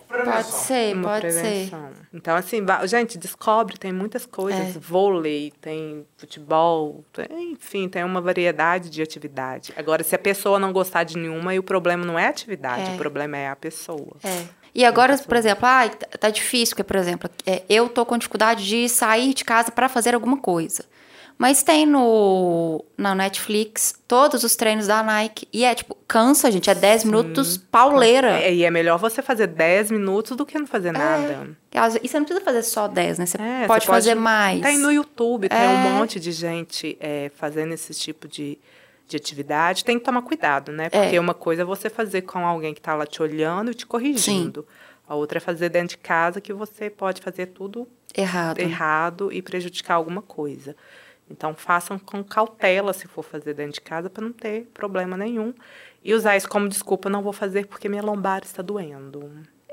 prevenção. Pode ser, Uma pode ser. prevenção. Então, assim, gente, descobre, tem muitas coisas. É. Vôlei, tem futebol, tem- enfim, tem uma variedade de atividade. Agora, se a pessoa não gostar de nenhuma, o problema não é a atividade, É. o problema é a pessoa. É. E agora, por exemplo, ah, tá difícil, porque, por exemplo, é, eu tô com dificuldade de sair de casa para fazer alguma coisa. Mas tem no na Netflix todos os treinos da Nike. E é tipo, cansa, gente. É 10 minutos pauleira. É, e é melhor você fazer 10 minutos do que não fazer nada. E você não precisa fazer só 10, né? Você É, pode você fazer mais. Tem no YouTube, tem É. um monte de gente é, fazendo esse tipo de, de atividade. Tem que tomar cuidado, né? Porque uma coisa é você fazer com alguém que está lá te olhando e te corrigindo. A outra é fazer dentro de casa que você pode fazer tudo Errado. errado e prejudicar alguma coisa. Então, façam com cautela se for fazer dentro de casa para não ter problema nenhum. E usar isso como desculpa, não vou fazer porque minha lombar está doendo.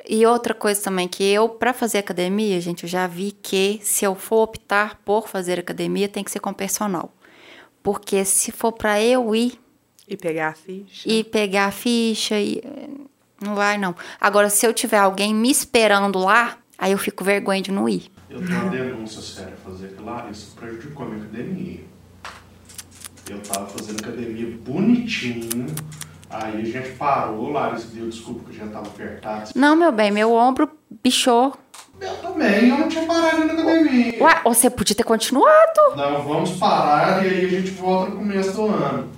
E outra coisa também, que eu, pra fazer academia, gente, eu já vi que se eu for optar por fazer academia, tem que ser com personal. Porque se for pra eu ir E pegar a ficha. e pegar a ficha e. eh, Não vai, não. Agora, se eu tiver alguém me esperando lá, aí eu fico vergonha de não ir. Eu tenho uma denúncia séria a fazer que lá isso prejudicou a minha academia. Eu tava fazendo academia bonitinho, aí a gente parou, Larissa deu desculpa que a gente tava apertado. Não, meu bem, meu ombro bichou. Eu também, eu não tinha parado na academia. Ué, você podia ter continuado. Não, vamos parar e aí a gente volta no começo do ano.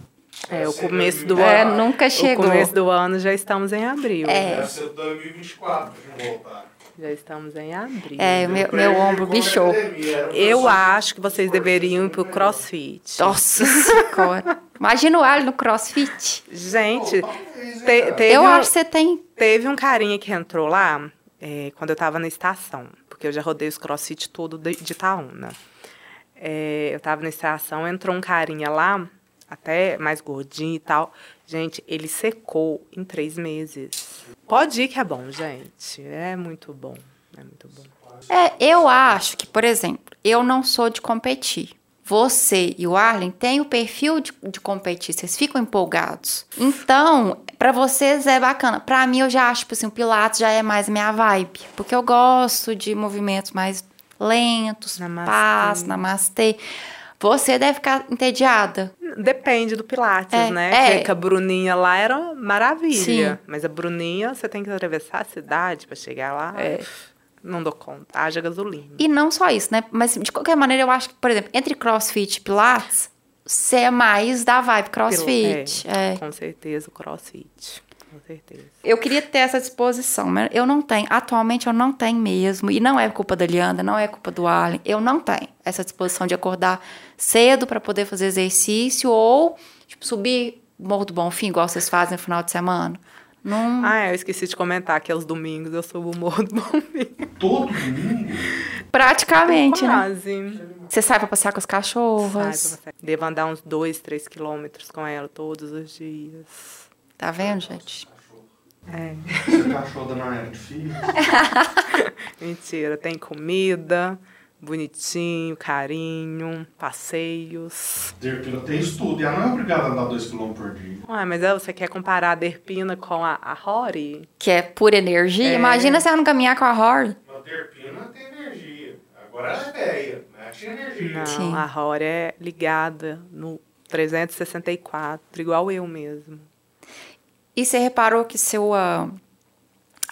É, o começo do É, ano. nunca chegou. O começo do ano já estamos em abril. É. Deve ser 2024 pra gente voltar. Já estamos em abril. É, meu, meu ombro bichou. Eu acho que vocês deveriam ir pro crossfit. Nossa senhora. Imagina o alho no crossfit. Gente, te- teve, Eu um, acho que você tem. teve um carinha que entrou lá é, quando eu tava na estação, porque eu já rodei os crossfit todo de, de Itaúna. É, eu tava na estação, entrou um carinha lá, até mais gordinho e tal. Gente, ele secou em três meses. Pode ir que é bom, gente. É muito bom. É muito bom. É, eu acho que, por exemplo, eu não sou de competir. Você e o Arlen têm o perfil de, de competir, vocês ficam empolgados. Então, pra vocês é bacana. Pra mim, eu já acho, tipo assim, o Pilates já é mais minha vibe. Porque eu gosto de movimentos mais lentos, Namastê. paz, namastê. Você deve ficar entediada. depende do Pilates, É, né? é. Porque a Bruninha lá era maravilha. Sim. Mas a Bruninha, você tem que atravessar a cidade pra chegar lá. É. Não dou conta. Haja gasolina. E não só isso, né? Mas de qualquer maneira, eu acho que, por exemplo, entre crossfit e pilates, você é mais da vibe crossfit. Pelo- É. Com certeza, o crossfit. Com certeza. Eu queria ter essa disposição, mas eu não tenho. Atualmente eu não tenho mesmo. E não é culpa da Lianda, não é culpa do Arlen. Eu não tenho essa disposição de acordar cedo para poder fazer exercício ou tipo, subir Morro do Bonfim, igual vocês fazem no final de semana. Não. Ah, eu esqueci de comentar que aos domingos eu subo o Morro do Bombi. Todo domingo, Praticamente, né? Quase. Você sai pra passear com as Sai cachorras. pra você. Devo andar uns dois, três quilômetros com ela todos os dias. Tá vendo, gente? É. você cachorro da Nayara de filho. Mentira, tem comida, bonitinho, carinho, passeios. Derpina tem estudo e ela não é obrigada a andar 2km por dia. Ué, mas é, você quer comparar a Derpina com a, a Rory? Que é pura energia. É. Imagina você não caminhar com a Rory. A Derpina tem energia. Agora ela é velha, mas tinha energia. Não, Sim. a Rory é ligada no 364, igual eu mesmo. E você reparou que sua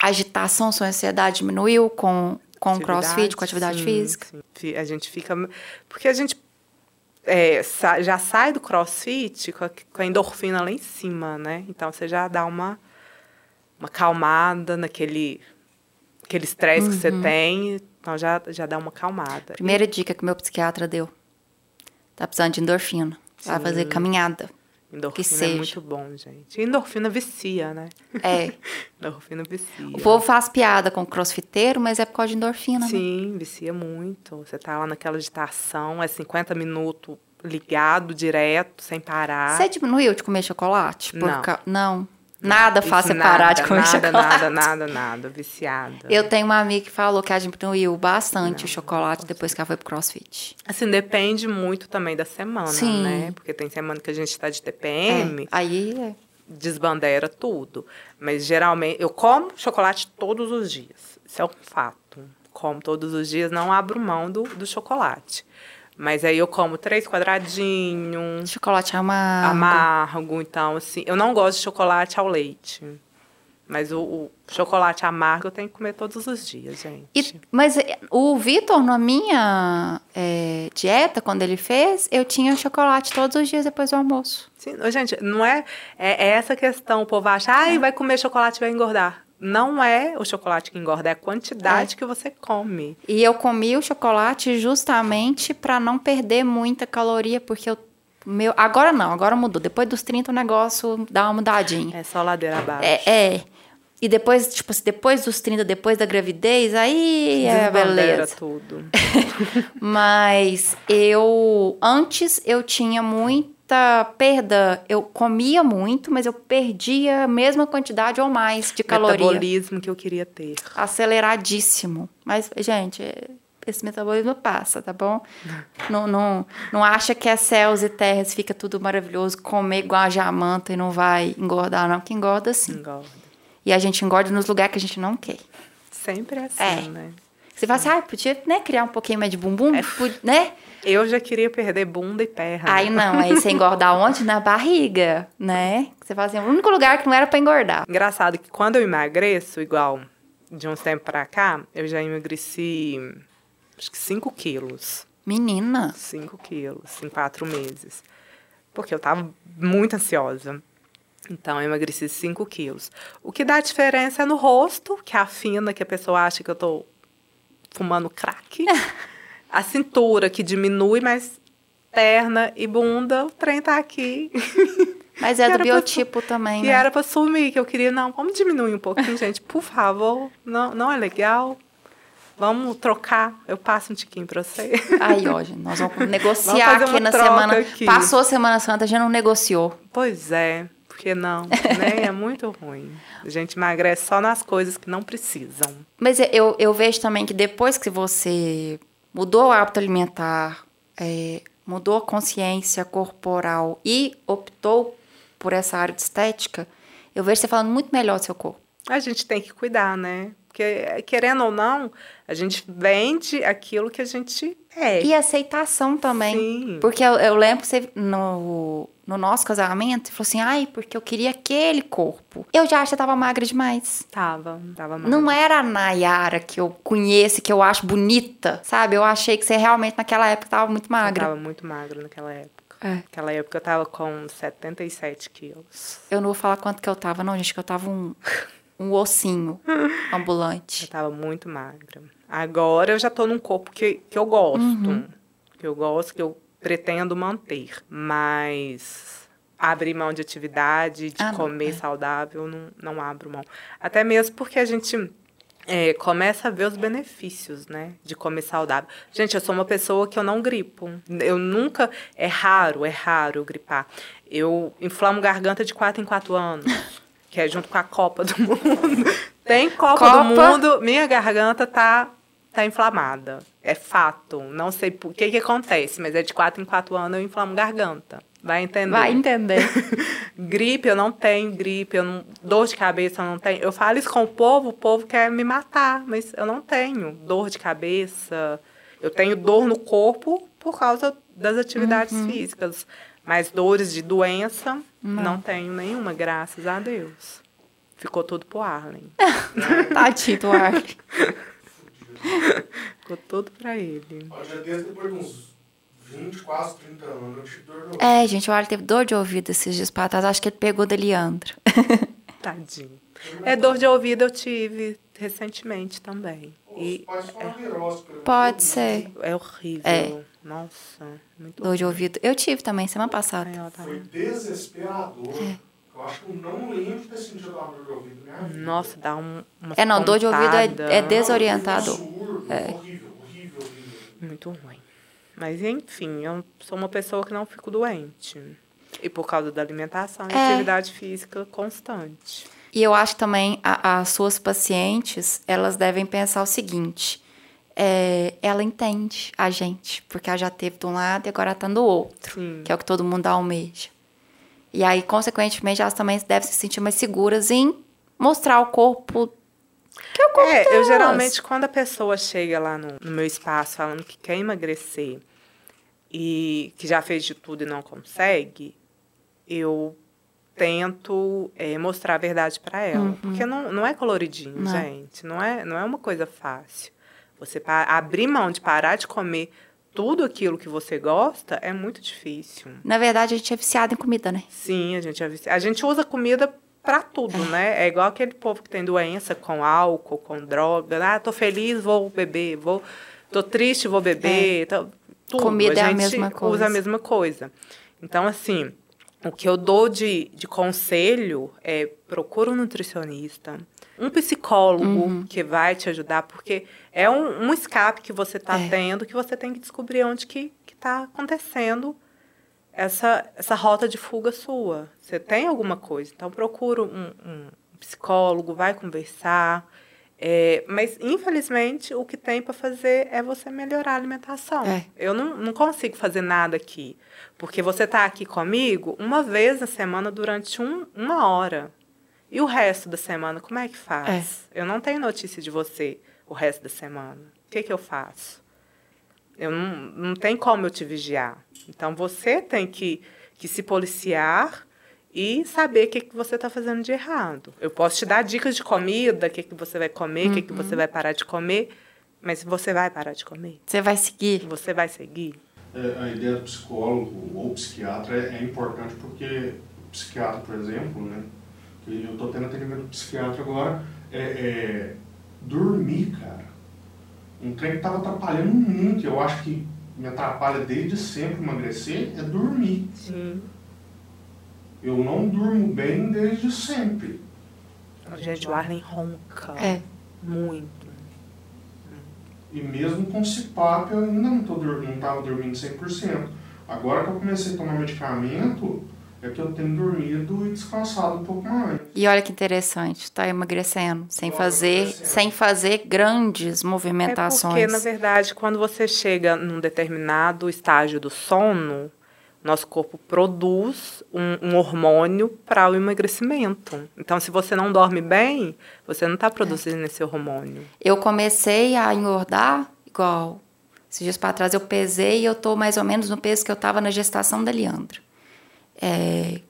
agitação, sua ansiedade diminuiu com, com o crossfit, com a atividade sim, física? sim. A gente fica. Porque a gente é, já sai do crossfit com a, com a endorfina lá em cima, né? Então você já dá uma, uma calmada naquele aquele estresse que você Uhum. tem. Então já, já dá uma calmada. Primeira dica que meu psiquiatra deu. Tá precisando de endorfina. Vai fazer caminhada. Endorfina que é seja. muito bom, gente. Endorfina vicia, né? É. Endorfina vicia. O povo faz piada com crossfiteiro, mas é por causa de endorfina, né? Sim, vicia muito. Você tá lá naquela agitação, é 50 minutos ligado direto, sem parar. Você diminuiu de comer chocolate? Não. ca- Não. Nada faz Isso você parar de nada, comer nada, chocolate. Nada, nada, nada, viciada. Eu tenho uma amiga que falou que a diminuiu bastante o chocolate depois que ela foi pro crossfit. Assim, depende muito também da semana, Sim. né? Porque tem semana que a gente tá de É, TPM, Aí é. desbandeira tudo. Mas geralmente, eu como chocolate todos os dias. Isso é um fato. Como todos os dias, não abro mão do, do chocolate. Mas aí eu como três quadradinhos, chocolate amargo. amargo, então assim, eu não gosto de chocolate ao leite. Mas o, o chocolate amargo eu tenho que comer todos os dias, gente. E- mas é, o Vitor, na minha é, dieta, quando ele fez, eu tinha chocolate todos os dias depois do almoço. Sim, gente, não é, é é essa questão, o povo acha, ai, vai comer chocolate e vai engordar. Não é o chocolate que engorda, é a quantidade que você come. E eu comi o chocolate justamente para não perder muita caloria, porque eu. Meu, agora não, agora mudou. Depois dos 30 o negócio dá uma mudadinha. É só ladeira abaixo. É, é. E depois, tipo assim, depois dos 30, depois da gravidez, aí é beleza. tudo. Mas eu antes eu tinha muita perda. Eu comia muito, mas eu perdia a mesma quantidade ou mais de caloria. Metabolismo que eu queria ter. Aceleradíssimo. Mas, gente, esse metabolismo passa, tá bom? Não, não, não acha que é céus e terras, fica tudo maravilhoso, comer igual a jamanta e não vai engordar, não, que engorda sim. Engorda. E a gente engorda nos lugares que a gente não quer. Sempre é assim, É. né? Você fala assim, ah, podia né, criar um pouquinho mais de bumbum, É. Né? Eu já queria perder bunda e perna. Aí não, aí você engorda onde? Na barriga, né? Você fala assim, o único lugar que não era pra engordar. Engraçado que quando eu emagreço, igual de uns tempos pra cá, eu já emagreci acho que 5 quilos. Menina, 5 quilos em quatro meses. Porque eu tava muito ansiosa. Então, eu emagreci 5 quilos. O que dá diferença é no rosto, que afina, que a pessoa acha que eu tô fumando crack. a cintura, que diminui, mas perna e bunda, o trem tá aqui. mas é do pra biotipo também, que né? era pra sumir, que eu queria, não, vamos diminuir um pouquinho, gente, por favor. Não, não é legal. Vamos trocar. Eu passo um tiquinho pra você. Aí, ó, gente, nós vamos negociar Vamos aqui na semana. aqui. Passou a Semana Santa, a gente não negociou. Pois é, porque não, né? É muito ruim. A gente emagrece só nas coisas que não precisam. Mas eu, eu vejo também que depois que você mudou o hábito alimentar, é, mudou a consciência corporal e optou por essa área de estética, eu vejo você falando muito melhor do seu corpo. A gente tem que cuidar, né? Porque, querendo ou não, a gente vende aquilo que a gente é. E aceitação também. Sim. Porque eu, eu lembro que você, no, no nosso casamento falou assim: ai, porque eu queria aquele corpo. Eu já acho que você tava magra demais. Tava, tava mal. Não era a Nayara que eu conheço, que eu acho bonita, sabe? Eu achei que você realmente naquela época tava muito Eu magra. tava muito magra naquela época. É. Naquela época eu tava com 77 quilos. Eu não vou falar quanto que eu tava, não, gente, que eu tava um, um ossinho Eu ambulante. tava muito magra. Agora eu já tô num corpo que, que eu gosto. Uhum. Que eu gosto, que eu pretendo manter. Mas abrir mão de atividade, de Ah, não, comer é. saudável, não, não abro mão. Até mesmo porque a gente é, começa a ver os benefícios, né? De comer saudável. Gente, eu sou uma pessoa que eu não gripo. Eu nunca. É raro, é raro eu gripar. Eu inflamo garganta de 4 em 4 anos. que é junto com a Copa do Mundo. Tem Copa, Copa. do Mundo, minha garganta tá, tá inflamada. É fato. Não sei por que que acontece, mas é de 4 em 4 anos eu inflamo garganta. Vai entender? Vai entender. Gripe, eu não tenho gripe, eu não, dor de cabeça eu não tenho. Eu falo isso com o povo, o povo quer me matar, mas eu não tenho dor de cabeça. Eu tenho dor no corpo por causa das atividades físicas. Mas dores de doença, não. tenho nenhuma, graças a Deus. Ficou tudo pro Arlen. Tadinho do Arlen. Ficou tudo pra ele. Ó, Já desde depois de uns 20, quase 30 anos, eu tive dor no É, gente, o Arlen teve dor de ouvido esses dias pra trás. Acho que ele pegou da Leandro. Tadinho. É dor de ouvido eu tive recentemente também. E Pode ser uma virose. Pode ser. é horrível. É. Nossa, muito Dor de ouvido. Eu tive também, semana passada. Tá- Foi desesperador. Eu acho que eu não lembro de ter sentido uma dor de ouvido minha vida. Nossa, dá um, uma É, não, dor de ouvido é- é desorientador. Surdo, Horrível, horrível, horrível. Muito ruim. Mas, enfim, eu sou uma pessoa que não fico doente. E por causa da alimentação e É. atividade física constante. E eu acho também a- as suas pacientes, elas devem pensar o seguinte: é, ela entende a gente, porque ela já teve de um lado e agora tá do outro, Sim. que é o que todo mundo almeja. E aí, consequentemente, elas também devem se sentir mais seguras em mostrar o corpo. Que é o corpo É, eu geralmente, quando a pessoa chega lá no, no meu espaço falando que quer emagrecer e que já fez de tudo e não consegue, eu tento é, mostrar a verdade para ela. Porque não, não é coloridinho, Uhum. Não. gente. Não é, não é uma coisa fácil. Você abrir mão de parar de comer tudo aquilo que você gosta é muito difícil. Na verdade, a gente é viciado em comida, né? Sim, a gente, é vici- a gente usa comida pra tudo, né? É igual aquele povo que tem doença com álcool, com droga. Ah, tô feliz, vou beber. Vou, tô triste, vou beber. Tô- tudo. É. Comida é a mesma coisa. usa a mesma coisa. Então, assim, o que eu dou de, de conselho é procura um nutricionista, um psicólogo Uhum. que vai te ajudar, porque é um, um escape que você está É. tendo, que você tem que descobrir onde que está acontecendo essa, essa rota de fuga sua. Você tem alguma coisa, então procura um, um psicólogo, vai conversar. É, mas, infelizmente, o que tem para fazer é você melhorar a alimentação. É. Eu não, não consigo fazer nada aqui. Porque você está aqui comigo uma vez na semana durante um, uma hora. E o resto da semana, como é que faz? Eu não tenho notícia de você o resto da semana. O que, que eu faço? Eu não, não tem como eu te vigiar. Então, você tem que, que se policiar e saber o que, que você está fazendo de errado. Eu posso te dar dicas de comida, o que, que você vai comer, o que, que você vai parar de comer, mas você vai parar de comer? Você vai seguir. Você vai seguir? É, a ideia do psicólogo ou psiquiatra é, é importante porque o psiquiatra, por exemplo, né? que Eu estou tendo atendimento do psiquiatra agora, é, é dormir, cara. Um trem que estava atrapalhando muito, eu acho que me atrapalha desde sempre emagrecer, é dormir. Sim. Eu não durmo bem desde sempre. Gente, o Arlen ronca. É. Muito. E mesmo com CPAP eu ainda não, tô, dur- não tava dormindo 100%. Agora que eu comecei a tomar medicamento, é que eu tenho dormido e descansado um pouco mais. E olha que interessante, tá emagrecendo, sem fazer, emagrecendo. sem fazer grandes É movimentações. porque, na verdade, quando você chega num determinado estágio do sono, nosso corpo produz um, um hormônio para o emagrecimento. Então, se você não dorme bem, você não está produzindo esse hormônio. Eu comecei a engordar igual. Esses dias para trás eu pesei e eu tô mais ou menos no peso que eu tava na gestação da Leandro. é,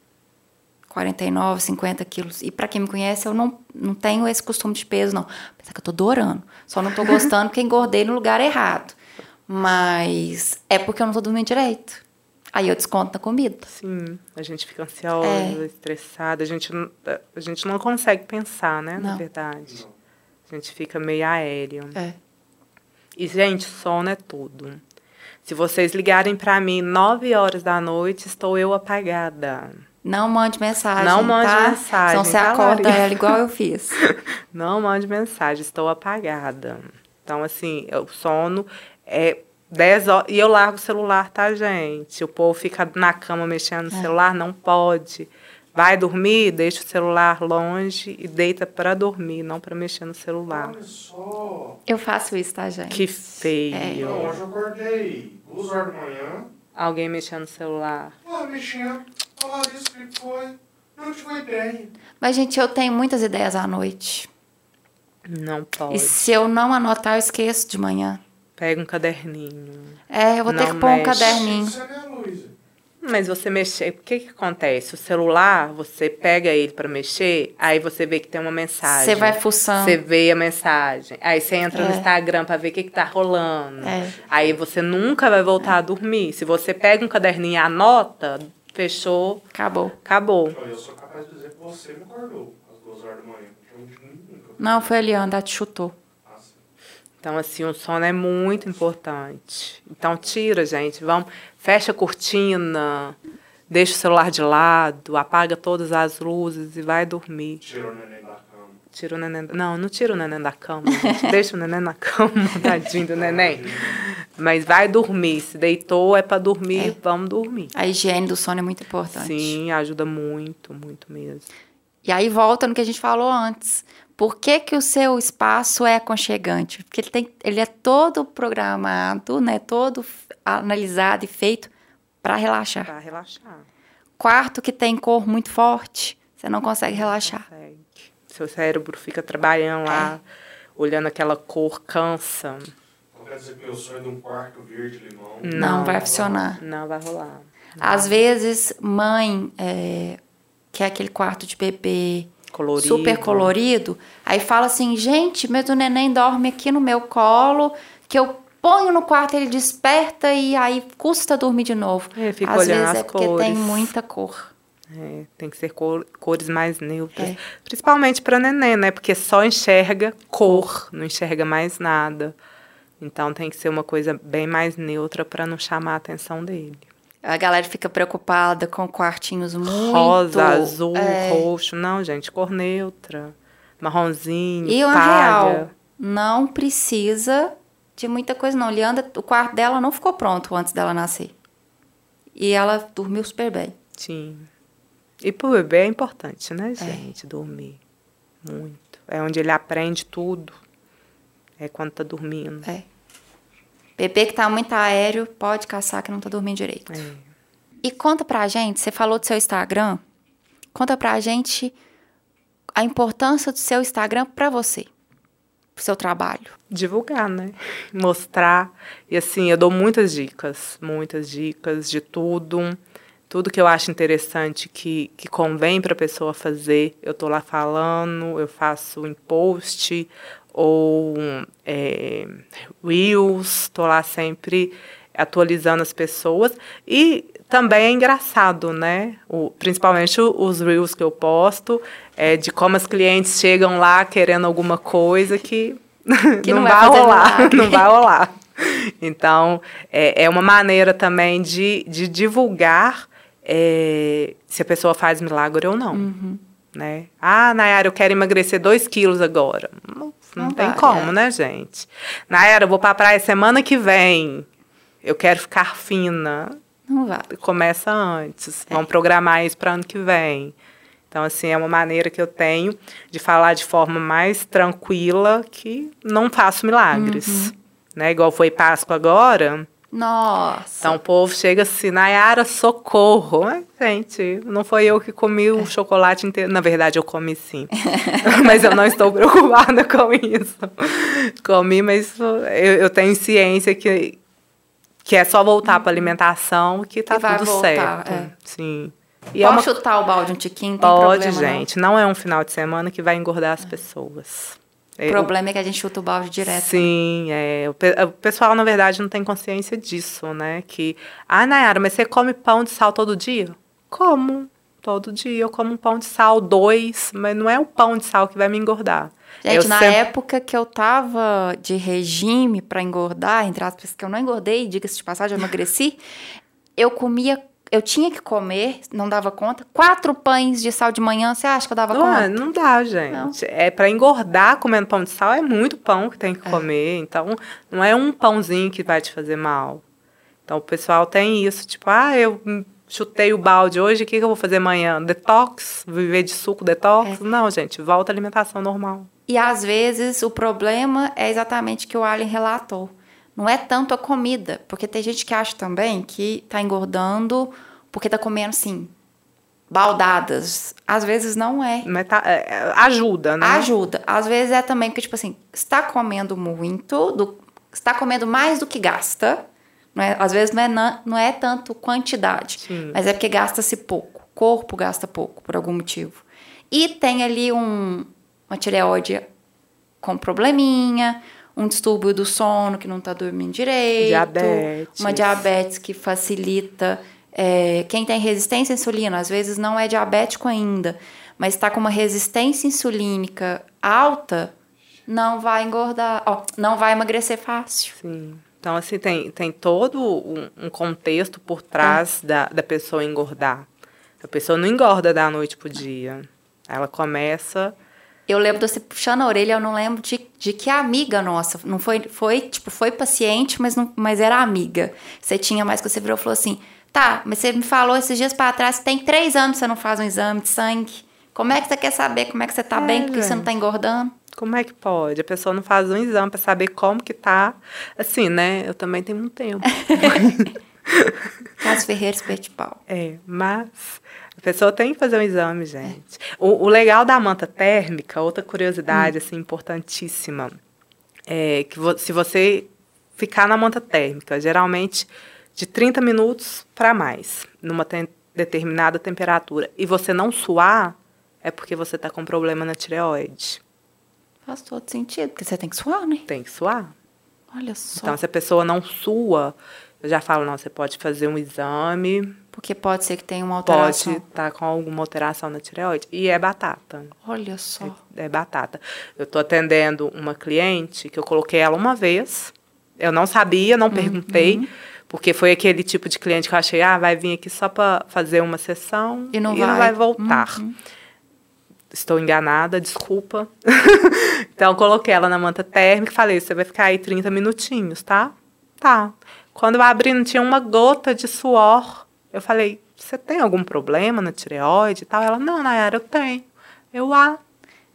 49, 50 quilos. E para quem me conhece, eu não, não tenho esse costume de peso, não. Apesar que eu tô adorando. Só não tô gostando porque engordei no lugar errado. Mas é porque eu não tô dormindo direito. Aí eu desconto na comida. Sim, a gente fica ansiosa, É. estressada, a gente, não- a gente não consegue pensar, né, na Não. verdade. A gente fica meio aéreo. É. E, gente, sono é tudo. Se vocês ligarem pra mim 9 horas da noite, estou eu apagada. Não mande mensagem. Não mande tá? mensagem, Senão você tá, acorda ela igual eu fiz. Não mande mensagem, estou apagada. Então, assim, o sono é 10 horas. E eu largo o celular, tá, gente? O povo fica na cama mexendo no celular, não pode. Vai dormir, deixa o celular longe e deita para dormir, não para mexer no celular. Olha só. Eu faço isso, tá, gente? Que feio. Não, hoje eu acordei duas horas da manhã. Alguém mexendo no celular. Ah, mexendo. Falaram isso, o que foi? Não tive ideia. Mas, gente, eu tenho muitas ideias à noite. Não E pode. se eu não anotar, eu esqueço de manhã. Pega um caderninho. É, eu vou ter que pôr um mexe. caderninho. Isso é. Mas você mexer, o que que acontece? O celular, você pega ele para mexer, aí você vê que tem uma mensagem. Você vai fuçando. Você vê a mensagem. Aí você entra no É. Instagram para ver o que que tá rolando. É. Aí você nunca vai voltar a dormir. Se você pega um caderninho e anota, fechou, Acabou. acabou. Eu sou capaz de dizer que você me acordou às duas horas da manhã. Nunca. Não, foi a Leandra, te chutou. Então, assim, o sono é muito importante. Então, tira, gente. Vamos, fecha a cortina, deixa o celular de lado, apaga todas as luzes e vai dormir. Tirou o neném da cama. Tira o neném. Não, não tira o neném da cama. gente. Deixa o neném na cama, tadinho do neném. Mas vai dormir. Se deitou, é para dormir, vamos dormir. A higiene do sono é muito importante. Sim, ajuda muito, muito mesmo. E aí volta no que a gente falou antes. Por que, que o seu espaço é aconchegante? Porque ele, tem, ele é todo programado, né? Todo analisado e feito para relaxar. Para relaxar. Quarto que tem cor muito forte, você não consegue relaxar. Consegue. Seu cérebro fica trabalhando lá, olhando aquela cor, cansa. Então quer dizer que meu sonho é de um quarto verde-limão. Não, Não. vai funcionar. Não vai rolar. Às vezes, mãe é, quer aquele quarto de bebê Colorido. super colorido, aí fala assim, gente, mas o neném dorme aqui no meu colo, que eu ponho no quarto, ele desperta e aí custa dormir de novo. É, fica Às olhando vezes as é porque tem muita cor. É, tem que ser cor- cores mais neutras. É. Principalmente para neném, né? Porque só enxerga cor, não enxerga mais nada. Então tem que ser uma coisa bem mais neutra para não chamar a atenção dele. A galera fica preocupada com quartinhos muito... Rosa, azul, é, roxo. Não, gente, cor neutra. Marronzinho, E palha. real, não precisa de muita coisa não. Leandra, o quarto dela não ficou pronto antes dela nascer. E ela dormiu super bem. Sim. E pro bebê é importante, né, gente? Dormir. Muito. É onde ele aprende tudo. É quando tá dormindo. É. Bebê que tá muito aéreo, pode caçar que não tá dormindo direito. É. E conta pra gente, você falou do seu Instagram, conta pra gente a importância do seu Instagram pra você, pro seu trabalho. divulgar, né? Mostrar. E assim, eu dou muitas dicas, muitas dicas de tudo. Tudo que eu acho interessante que, que convém para a pessoa fazer, eu tô lá falando, eu faço em post ou é, reels, tô lá sempre atualizando as pessoas. E também é engraçado, né? O, principalmente os reels que eu posto, é de como as clientes chegam lá querendo alguma coisa que, Que não, não vai rolar, não vai rolar. Então, é, é uma maneira também de, de divulgar é, se a pessoa faz milagre ou não. Uhum. Né? Ah, Nayara, eu quero emagrecer 2 quilos agora. Não, não Não tem vai, como, é. né, gente? Nayara, eu vou pra praia semana que vem. Eu quero ficar fina. Não vai. Começa antes. Vamos programar isso para ano que vem. Então, assim, é uma maneira que eu tenho de falar de forma mais tranquila que não faço milagres. Né? Igual foi Páscoa agora. Nossa. Então o povo chega assim, Nayara, socorro. Mas, gente, não foi eu que comi o chocolate inteiro. Na verdade, eu comi sim. mas eu não estou preocupada com isso. Comi, mas eu, eu tenho ciência que, que é só voltar para alimentação que tá Que tudo voltar, certo. é. Sim. E Pode é uma... chutar o balde um tiquinho, não Pode, problema, não. gente. Não. é um final de semana que vai engordar as pessoas. O É, problema é que a gente chuta o balde direto. Sim, é, o, pe- o pessoal, na verdade, não tem consciência disso, né? Que, ah, Nayara, mas você come pão de sal todo dia? Como. Todo dia eu como um pão de sal, dois, mas não é o pão de sal que vai me engordar. Gente, Eu na sempre- época que eu tava de regime pra engordar, entre aspas, que eu não engordei, diga-se de passagem, eu emagreci, eu comia, eu tinha que comer, não dava conta, quatro pães de sal de manhã, você acha que eu dava Não, é, conta? não dá, gente. É para engordar comendo pão de sal, é muito pão que tem que comer. Então, não é um pãozinho que vai te fazer mal. Então, o pessoal tem isso, tipo, ah, eu chutei o balde hoje, o que, que eu vou fazer amanhã? Detox? Viver de suco detox? Não, gente, volta à alimentação normal. E às vezes o problema é exatamente o que o Alien relatou. Não é tanto a comida, porque tem gente que acha também que tá engordando porque tá comendo assim, baldadas. Às vezes não é. Mas tá- é, é, ajuda, né? Ajuda. Às vezes é também porque, tipo assim, está comendo muito, do, está comendo mais do que gasta. Não é, às vezes não é, na- não é tanto quantidade, Sim. mas é porque gasta-se pouco. O corpo gasta pouco, por algum motivo. E tem ali um, uma tireoide com probleminha, um distúrbio do sono que não está dormindo direito. Diabetes. Uma diabetes que facilita. é, quem tem resistência à insulina, às vezes não é diabético ainda, mas está com uma resistência insulínica alta, não vai engordar, ó, não vai emagrecer fácil. Sim. Então, assim, tem, tem todo um, um contexto por trás da, da pessoa engordar. A pessoa não engorda da noite pro dia. Ela começa. Eu lembro de você puxando a orelha, eu não lembro de, de que amiga nossa. Não foi, foi, tipo, foi paciente, mas, não, mas era amiga. Você tinha mais que você virou e falou assim: tá, mas você me falou esses dias pra trás, tem três anos que você não faz um exame de sangue. Como é que você quer saber como é que você tá É, bem, porque você não tá engordando? Como é que pode? A pessoa não faz um exame para saber como que tá. Assim, né? Eu também tenho um tempo. Caso Ferreira Espeto de Pau. É, mas a pessoa tem que fazer um exame, gente. O, o legal da manta térmica, outra curiosidade, assim, importantíssima, é que vo- se você ficar na manta térmica, geralmente de 30 minutos para mais, numa tem- determinada temperatura, e você não suar, é porque você está com problema na tireoide. Faz todo sentido, porque você tem que suar, né? Tem que suar. Olha só. Então, se a pessoa não sua, eu já falo, não, você pode fazer um exame, Porque pode ser que tenha uma pode alteração. estar com alguma alteração na tireoide. E é batata. Olha só. É batata. Eu estou atendendo uma cliente que eu coloquei ela uma vez. Eu não sabia, Uhum. não perguntei, porque foi aquele tipo de cliente que eu achei, ah, vai vir aqui só para fazer uma sessão E não vai. Uhum. voltar. Estou enganada, desculpa. então, eu coloquei ela na manta térmica e falei, você vai ficar aí 30 minutinhos, tá? Tá. Quando eu abri, não tinha uma gota de suor. Eu falei, você tem algum problema na tireoide e tal? Ela, não, Nayara, eu tenho. Eu, ah,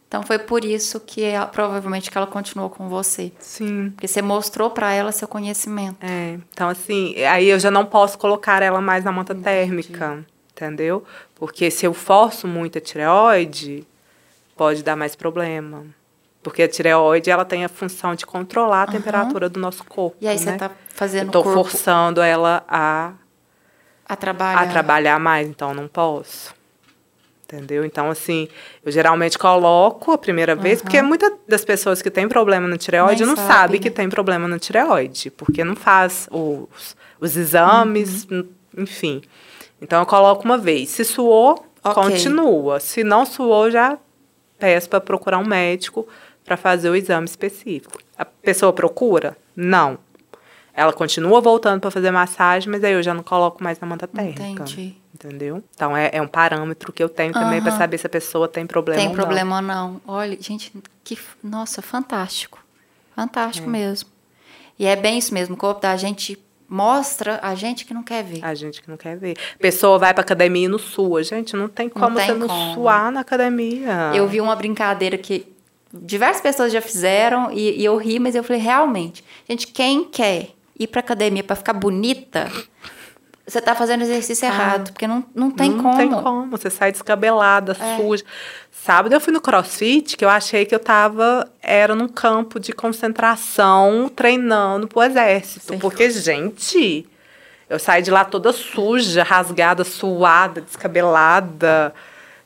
Então foi por isso que ela- provavelmente que ela continuou com você. sim. Porque você mostrou pra ela seu conhecimento. É, então assim, aí eu já não posso colocar ela mais na manta térmica, entendeu? Porque se eu forço muito a tireoide, pode dar mais problema. Porque a tireoide, ela tem a função de controlar a temperatura do nosso corpo, E aí né? você tá fazendo Estou corpo forçando ela a, a trabalhar. a trabalhar mais, então não posso. Entendeu? Então, assim, eu geralmente coloco a primeira vez, porque muitas das pessoas que têm problema na tireoide Nem não sabe, sabe né? que tem problema na tireoide, porque não faz os, os exames, Uhum. enfim. Então, eu coloco uma vez. Se suou, Ok. continua. Se não suou, já peço para procurar um médico para fazer o exame específico. A pessoa procura? Não. Ela continua voltando para fazer massagem, mas aí eu já não coloco mais na manta térmica. Entendi. Entendeu? Então é, é um parâmetro que eu tenho também para Aham. saber se a pessoa tem problema Tem ou não. problema ou não. Olha, gente, que. Nossa, fantástico. É. Fantástico mesmo. E é bem isso mesmo. O corpo da gente mostra a gente que não quer ver. A gente que não quer ver. Pessoa vai para academia e não sua. Gente, não tem como tem você não como. suar na academia. Eu vi uma brincadeira que diversas pessoas já fizeram e, e eu ri, mas eu falei, realmente, gente, quem quer ir pra academia pra ficar bonita, você tá fazendo exercício errado, porque não, não tem não como. tem como. Você sai descabelada, É. suja. Sábado eu fui no crossfit, que eu achei que eu tava. Era num campo de concentração, treinando pro exército. Sim. Porque, gente. Eu saí de lá toda suja, rasgada, suada, descabelada.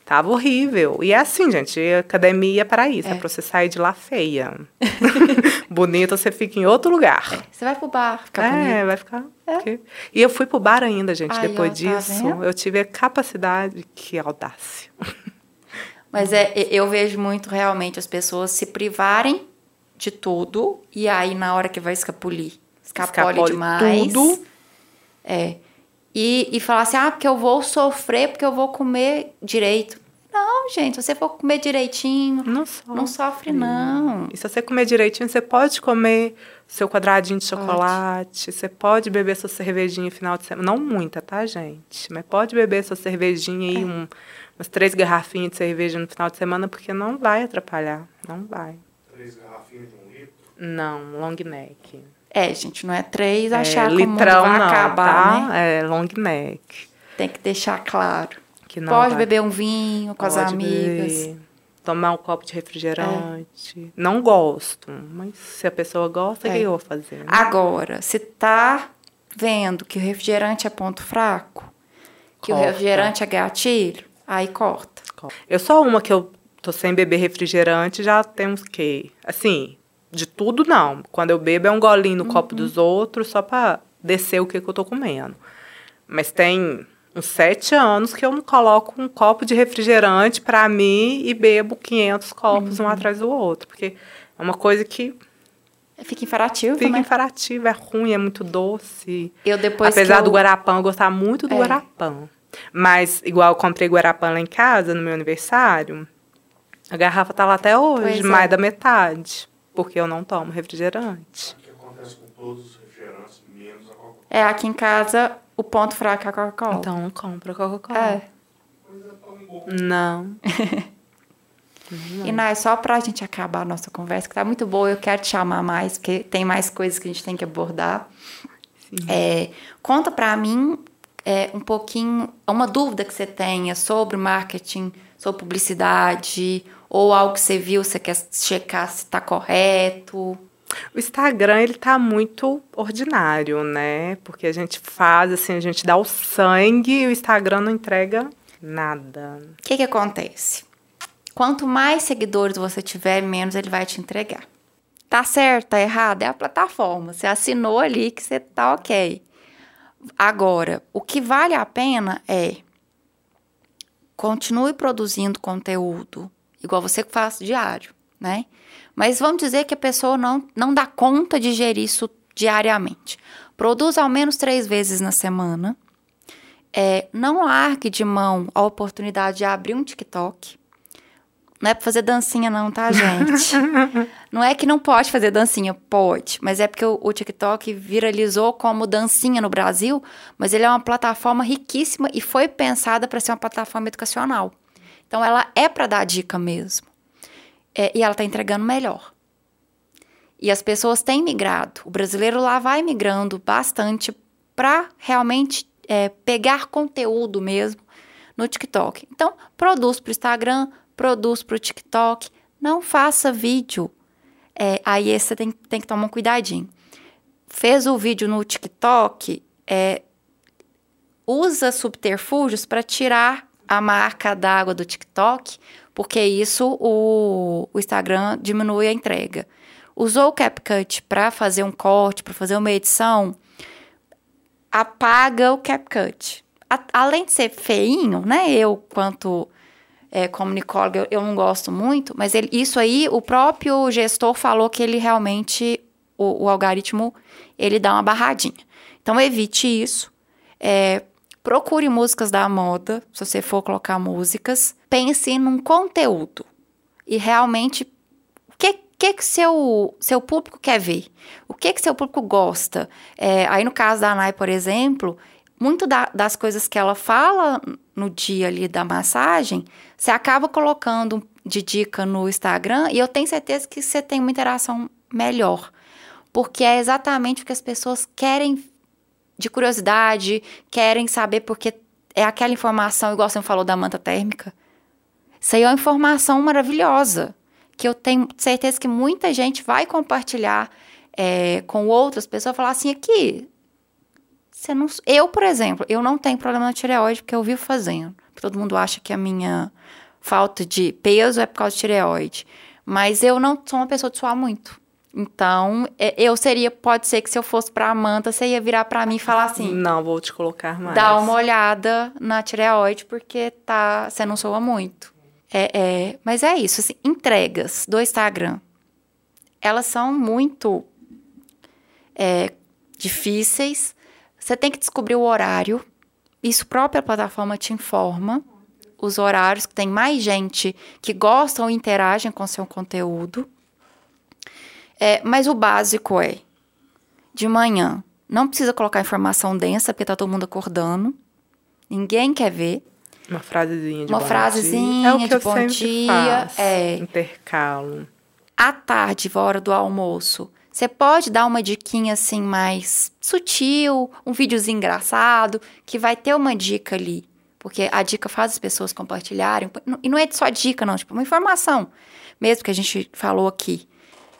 Tava horrível. E é assim, gente, academia é para isso, é, é para você sair de lá feia. Bonita, você fica em outro lugar. É, você vai pro bar, ficar É, bonito. vai ficar. É. E eu fui pro bar ainda, gente, Ai, depois ó, tá disso. Tá eu tive a capacidade, que audácia. Mas é, eu vejo muito realmente as pessoas se privarem de tudo e aí na hora que vai escapulir, escapole, escapole demais. Tudo. É. E, e falar assim, ah, porque eu vou sofrer, porque eu vou comer direito. Não, gente, se você for comer direitinho, não sofre, não. Sofre, não. E se você comer direitinho, você pode comer seu quadradinho de chocolate, pode. você pode beber sua cervejinha no final de semana. Não muita, tá, gente? Mas pode beber sua cervejinha aí, é. um, umas três garrafinhas de cerveja no final de semana, porque não vai atrapalhar. Não vai. Três garrafinhas de um litro? Não, long neck. É, gente, não é três achar é, que o mundo vai não, acabar, tá? né? É long neck. Tem que deixar claro. Que não Pode vai. beber um vinho com Pode as amigas. Beber. Tomar um copo de refrigerante. É. Não gosto, mas se a pessoa gosta, o é. que eu vou fazer? Né? Agora, se tá vendo que o refrigerante é ponto fraco, que corta. o refrigerante é gatilho, aí corta. Eu sou uma que eu tô sem beber refrigerante já tem uns que, assim, de tudo não. Quando eu bebo é um golinho no uhum. copo dos outros só para descer o que, que eu tô comendo. Mas tem uns sete anos que eu não coloco um copo de refrigerante para mim e bebo 500 copos uhum. um atrás do outro. Porque é uma coisa que... Fica imperativo, Fica né? imperativo, é ruim, é muito doce. Eu depois Apesar eu... do Guarapã, eu gostava muito do é. Guarapã. Mas, igual eu comprei Guarapã lá em casa, no meu aniversário, a garrafa tá lá até hoje, mais é. da metade porque eu não tomo refrigerante. O que acontece com todos os refrigerantes, menos a Coca-Cola. É, aqui em casa o ponto fraco é a Coca-Cola. Então não compra Coca-Cola. É. Não. E não, é só pra gente acabar a nossa conversa, que tá muito boa, eu quero te chamar mais, porque tem mais coisas que a gente tem que abordar. É, conta pra mim é, um pouquinho, uma dúvida que você tenha sobre marketing, sobre publicidade, ou algo que você viu, você quer checar se está correto? O Instagram, ele tá muito ordinário, né? Porque a gente faz, assim, a gente dá o sangue e o Instagram não entrega nada. O que que acontece? Quanto mais seguidores você tiver, menos ele vai te entregar. Tá certo, tá errado? É a plataforma. Você assinou ali que você tá ok. Agora, o que vale a pena é continue produzindo conteúdo igual você que faz diário, né? Mas vamos dizer que a pessoa não, não dá conta de gerir isso diariamente. Produz ao menos três vezes na semana. É, não largue de mão a oportunidade de abrir um TikTok. Não é pra fazer dancinha, não, tá, gente? não é que não pode fazer dancinha, pode. Mas é porque o, o, TikTok viralizou como dancinha no Brasil, mas ele é uma plataforma riquíssima e foi pensada para ser uma plataforma educacional. Então, ela é para dar dica mesmo. É, e ela está entregando melhor. E as pessoas têm migrado. O brasileiro lá vai migrando bastante para realmente é, pegar conteúdo mesmo no TikTok. Então, produz para o Instagram, produz para o TikTok. Não faça vídeo. É, aí você tem, tem que tomar um cuidadinho. Fez o vídeo no TikTok, é, usa subterfúgios para tirar a marca d'água do TikTok, porque isso o, o Instagram diminui a entrega. Usou o CapCut para fazer um corte, para fazer uma edição, apaga o CapCut. A, além de ser feinho, né? Eu, quanto é, comunicóloga, eu, eu, não gosto muito, mas ele, isso aí, o próprio gestor falou que ele realmente, o, o algoritmo, ele dá uma barradinha. Então, evite isso. É, Procure músicas da moda, se você for colocar músicas. Pense num conteúdo. E realmente, o que, que, que seu, seu público quer ver? O que, que seu público gosta? É, aí, no caso da Anai, por exemplo, muito da, das coisas que ela fala no dia ali da massagem, você acaba colocando de dica no Instagram e eu tenho certeza que você tem uma interação melhor. Porque é exatamente o que as pessoas querem de curiosidade, querem saber porque é aquela informação, igual você falou da manta térmica. Isso aí é uma informação maravilhosa, que eu tenho certeza que muita gente vai compartilhar é, com outras pessoas, falar assim, aqui, você não. Eu, por exemplo, eu não tenho problema na tireoide porque eu vivo fazendo. Todo mundo acha que a minha falta de peso é por causa de tireoide. Mas eu não sou uma pessoa de suar muito. Então, é, eu seria, pode ser que se eu fosse pra Amanda, você ia virar pra mim e falar assim: Não, vou te colocar mais. dá uma olhada na tireoide, porque tá, você não soa muito. É, é, mas é isso, assim, entregas do Instagram, elas são muito é, difíceis. Você tem que descobrir o horário. Isso própria plataforma te informa os horários que tem mais gente que gostam ou interagem com seu conteúdo. É, mas o básico é de manhã. Não precisa colocar informação densa, porque tá todo mundo acordando. Ninguém quer ver. Uma frasezinha de Uma bom frasezinha dia. É o que de eu bom dia, faço, é. Intercalo. À tarde, hora do almoço, você pode dar uma diquinha assim mais sutil, um videozinho engraçado, que vai ter uma dica ali. Porque a dica faz as pessoas compartilharem. E não é só dica, não, tipo, uma informação. Mesmo que a gente falou aqui.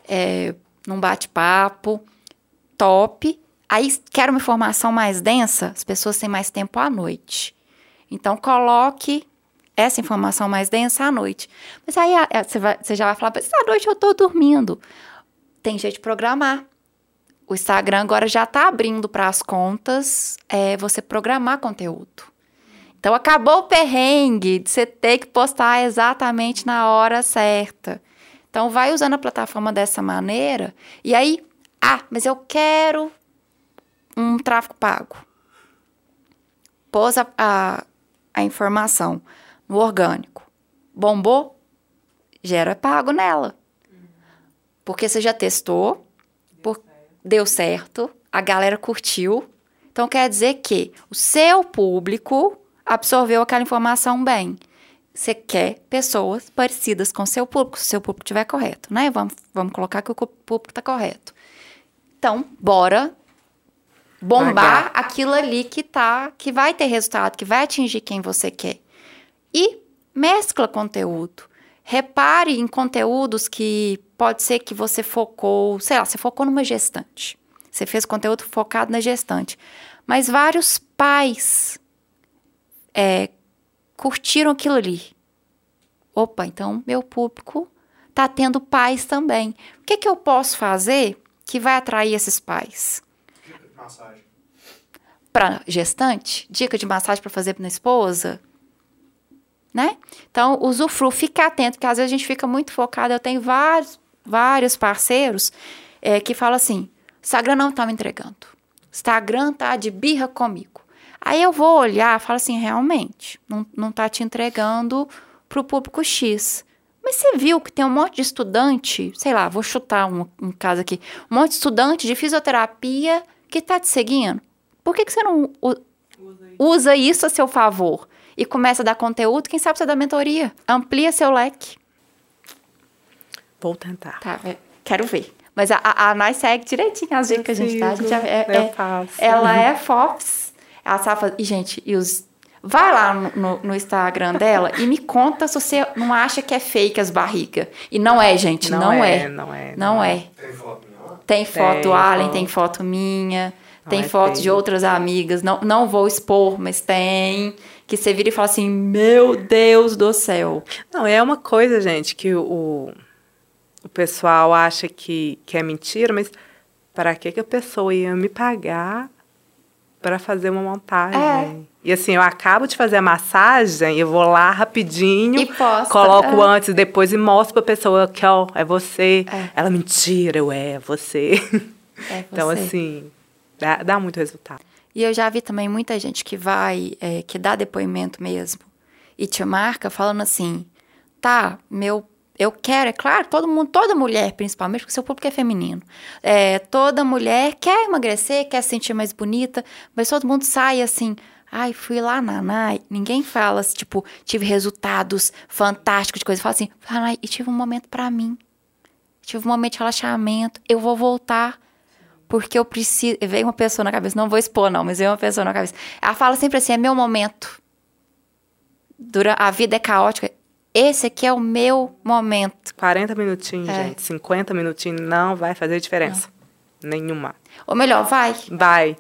É, num bate-papo, top. Aí, quer uma informação mais densa? As pessoas têm mais tempo à noite. Então, coloque essa informação mais densa à noite. Mas aí você, você já vai falar, mas à noite eu tô dormindo. Tem jeito de programar. O Instagram agora já tá abrindo para as contas é, você programar conteúdo. Então acabou o perrengue de você ter que postar exatamente na hora certa. Então vai usando a plataforma dessa maneira e aí, ah, mas eu quero um tráfego pago. Pôs a, a, a informação no orgânico. Bombou? Gera pago nela. Porque você já testou, por- deu certo, a galera curtiu. Então quer dizer que o seu público absorveu aquela informação bem. Você quer pessoas parecidas com o seu público, se o seu público estiver correto, né? Vamos, vamos colocar que o público está correto. Então, bora bombar aquilo ali que tá, que vai ter resultado, que vai atingir quem você quer. E mescla conteúdo. Repare em conteúdos que pode ser que você focou, sei lá, você focou numa gestante. Você fez conteúdo focado na gestante. Mas vários pais é, curtiram aquilo ali. Opa, então meu público tá tendo pais também. O que, que eu posso fazer que vai atrair esses pais? Dica de massagem. para gestante, dica de massagem para fazer na esposa, né? Então, usufrua, fica atento, porque às vezes a gente fica muito focado. Eu tenho vários, vários parceiros é, que falam assim: Instagram não tá me entregando. Instagram tá de birra comigo. Aí eu vou olhar e falo assim: realmente, não, não tá te entregando pro público X. Mas você viu que tem um monte de estudante, sei lá, vou chutar um, um caso aqui, um monte de estudante de fisioterapia que tá te seguindo. Por que, que você não usa isso a seu favor e começa a dar conteúdo? Quem sabe você dá mentoria? Amplia seu leque. Vou tentar. Tá, é, quero ver. Mas a, a, a Nai segue direitinho as dicas que a gente dá. A gente é, é- ela é Fox. Sabe fazer. E, gente, e os. Vai lá no, no- no Instagram dela e me conta se você não acha que é fake as barrigas. E não é, gente, não, é. Não é. Não é. Tem foto minha? Tem foto do Tem Allen, foto. tem foto minha, tem é foto de feio. outras amigas. Não, não vou expor, mas tem. Que você vira e fala assim: Meu Deus do céu. Não, é uma coisa, gente, que o, o pessoal acha que, que é mentira, mas para que, que a pessoa ia me pagar para fazer uma montagem? É. E assim, eu acabo de fazer a massagem, eu vou lá rapidinho, E posta, coloco é. antes e depois e mostro pra pessoa que, ó, é você. É. Ela, mentira, eu é, é você. É Então, você. assim, dá, dá muito resultado. E eu já vi também muita gente que vai, é, que dá depoimento mesmo, e te marca falando assim: tá, meu. Eu quero, é claro, todo mundo, toda mulher, principalmente, porque seu público é feminino. É, toda mulher quer emagrecer, quer se sentir mais bonita, mas todo mundo sai assim. Ai, fui lá na Nai. Ninguém fala, tipo, tive resultados fantásticos de coisa. Fala assim, Nai, e tive um momento pra mim. Tive um momento de relaxamento. Eu vou voltar porque eu preciso. Veio uma pessoa na cabeça, não vou expor, não, mas veio uma pessoa na cabeça. Ela fala sempre assim: é meu momento. Dura, a vida é caótica. Esse aqui é o meu momento. 40 minutinhos, É. gente, 50 minutinhos não vai fazer diferença. Nenhuma. Ou melhor, vai. Vai.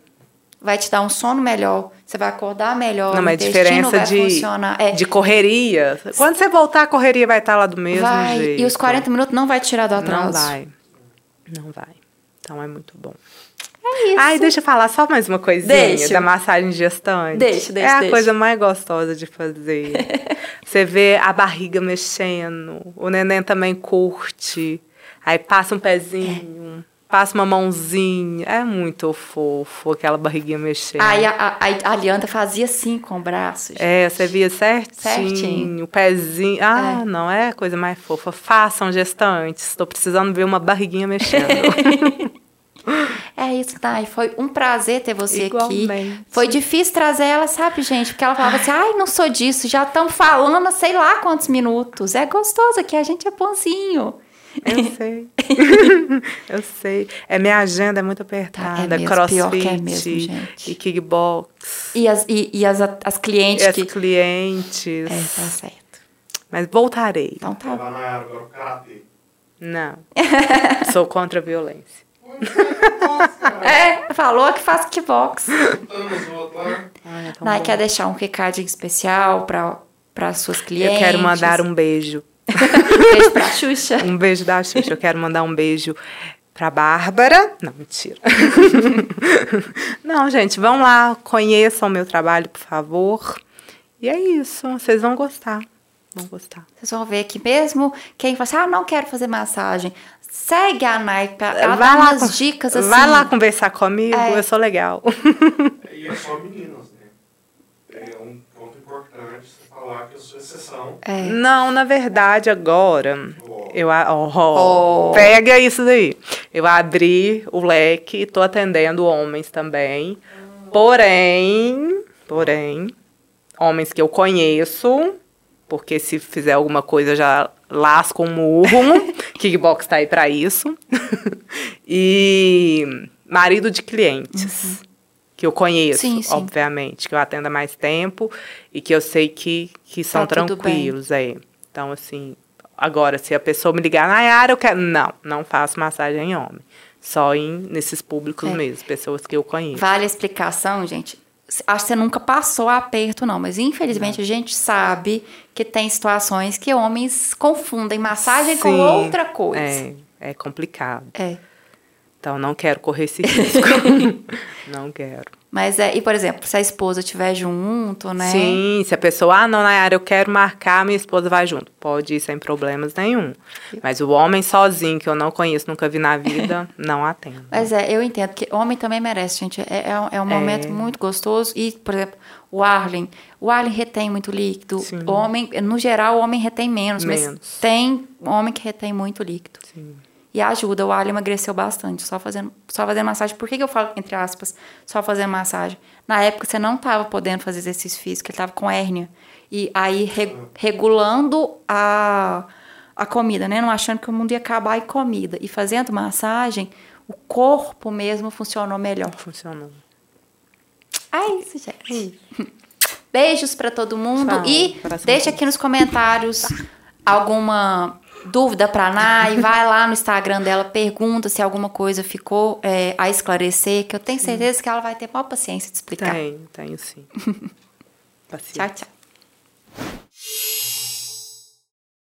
vai te dar um sono melhor, você vai acordar melhor, Não, mas diferença de. É, de correria. Quando você voltar, a correria vai estar lá do mesmo vai, jeito. e os 40 minutos não vai te tirar do atraso. Não vai. Não vai. Então é muito bom. É isso. Ai, deixa eu falar só mais uma coisinha Deixa. da massagem gestante. Deixa, deixa, É a deixa. coisa mais gostosa de fazer. Você vê a barriga mexendo, o neném também curte. Aí passa um pezinho, passa uma mãozinha. É muito fofo aquela barriguinha mexendo. Aí a, a, a fazia assim com o braço. gente. É, você via certinho, Certinho. o pezinho. Ah, É. não, é a coisa mais fofa. Façam gestantes. Estou precisando ver uma barriguinha mexendo. É isso, Thay. Foi um prazer ter você aqui. Igualmente. Foi difícil trazer ela, sabe, gente? Porque ela falava assim: ai, não sou disso, já estão falando sei lá quantos minutos. É gostoso aqui, a gente é bonzinho. Eu sei. eu sei. É, minha agenda é muito apertada. Tá, é mesmo, crossfit pior que é mesmo, gente. e kickbox. E as, e, e as, as clientes E as que. clientes. É, tá certo. Mas voltarei. Então tá. Lá na área agora o karatê. Não. Sou contra a violência. É, falou que faz kickbox. É Nai, quer deixar um recadinho especial para suas clientes? Eu quero mandar um beijo. beijo pra Xuxa. Um beijo da Xuxa. Eu quero mandar um beijo pra Bárbara. Não, mentira. Não, gente, vão lá, conheçam o meu trabalho, por favor. E é isso. Vocês vão gostar. Vão gostar. Vocês vão ver que mesmo quem fala assim, ah, não quero fazer massagem, segue a Nai, pra- ela vai dá lá, umas dicas assim. vai lá conversar comigo, É. eu sou legal. E é só meninas, né? É um ponto importante você falar que eu sou exceção. É. Não, na verdade, agora. Ó, Eu, ó, Oh. Pega isso daí. Eu abri o leque, tô atendendo homens também. Porém, porém, homens que eu conheço, porque se fizer alguma coisa já lasco um murro. Kickbox tá aí pra isso. e marido de clientes. Que eu conheço, Sim, sim. obviamente, que eu atendo há mais tempo e que eu sei que, que são Tá tranquilos, é. Então, assim, agora, se a pessoa me ligar, Nayara, eu quero. Não, não faço massagem em homem. Só em nesses públicos É. mesmo, pessoas que eu conheço. Vale a explicação, gente. Acho que você nunca passou aperto, não, mas infelizmente a gente sabe que tem situações que homens confundem massagem com Sim, outra coisa. É, é complicado. É. Então, não quero correr esse risco. não quero. Mas é, e por exemplo, se a esposa estiver junto, né? Sim, se a pessoa, ah, não, Nayara, eu quero marcar, minha esposa vai junto. Pode ir sem problemas nenhum. Mas o homem sozinho, que eu não conheço, nunca vi na vida, não atendo. Mas é, eu entendo que homem também merece, gente. É, é, um- é um momento muito gostoso. E, por exemplo, o Arlen. O Arlen retém muito líquido. Sim. O homem, no geral, o homem retém menos, Menos. mas tem homem que retém muito líquido. Sim. E ajuda. O Arlen emagreceu bastante, só fazendo, só fazendo massagem. Por que, que eu falo, entre aspas, só fazendo massagem? Na época você não estava podendo fazer exercício físico, ele estava com hérnia. E aí, re- regulando a, a comida, né? Não achando que o mundo ia acabar em comida. E fazendo massagem, o corpo mesmo funcionou melhor. Funcionou. É isso, gente. Beijos pra todo mundo. Tchau, e deixa aqui nos comentários alguma dúvida para a Nai, vai lá no Instagram dela, pergunta se alguma coisa ficou é, a esclarecer, que eu tenho certeza que ela vai ter maior paciência de explicar. Tenho, tenho sim. paciência. Tchau, tchau.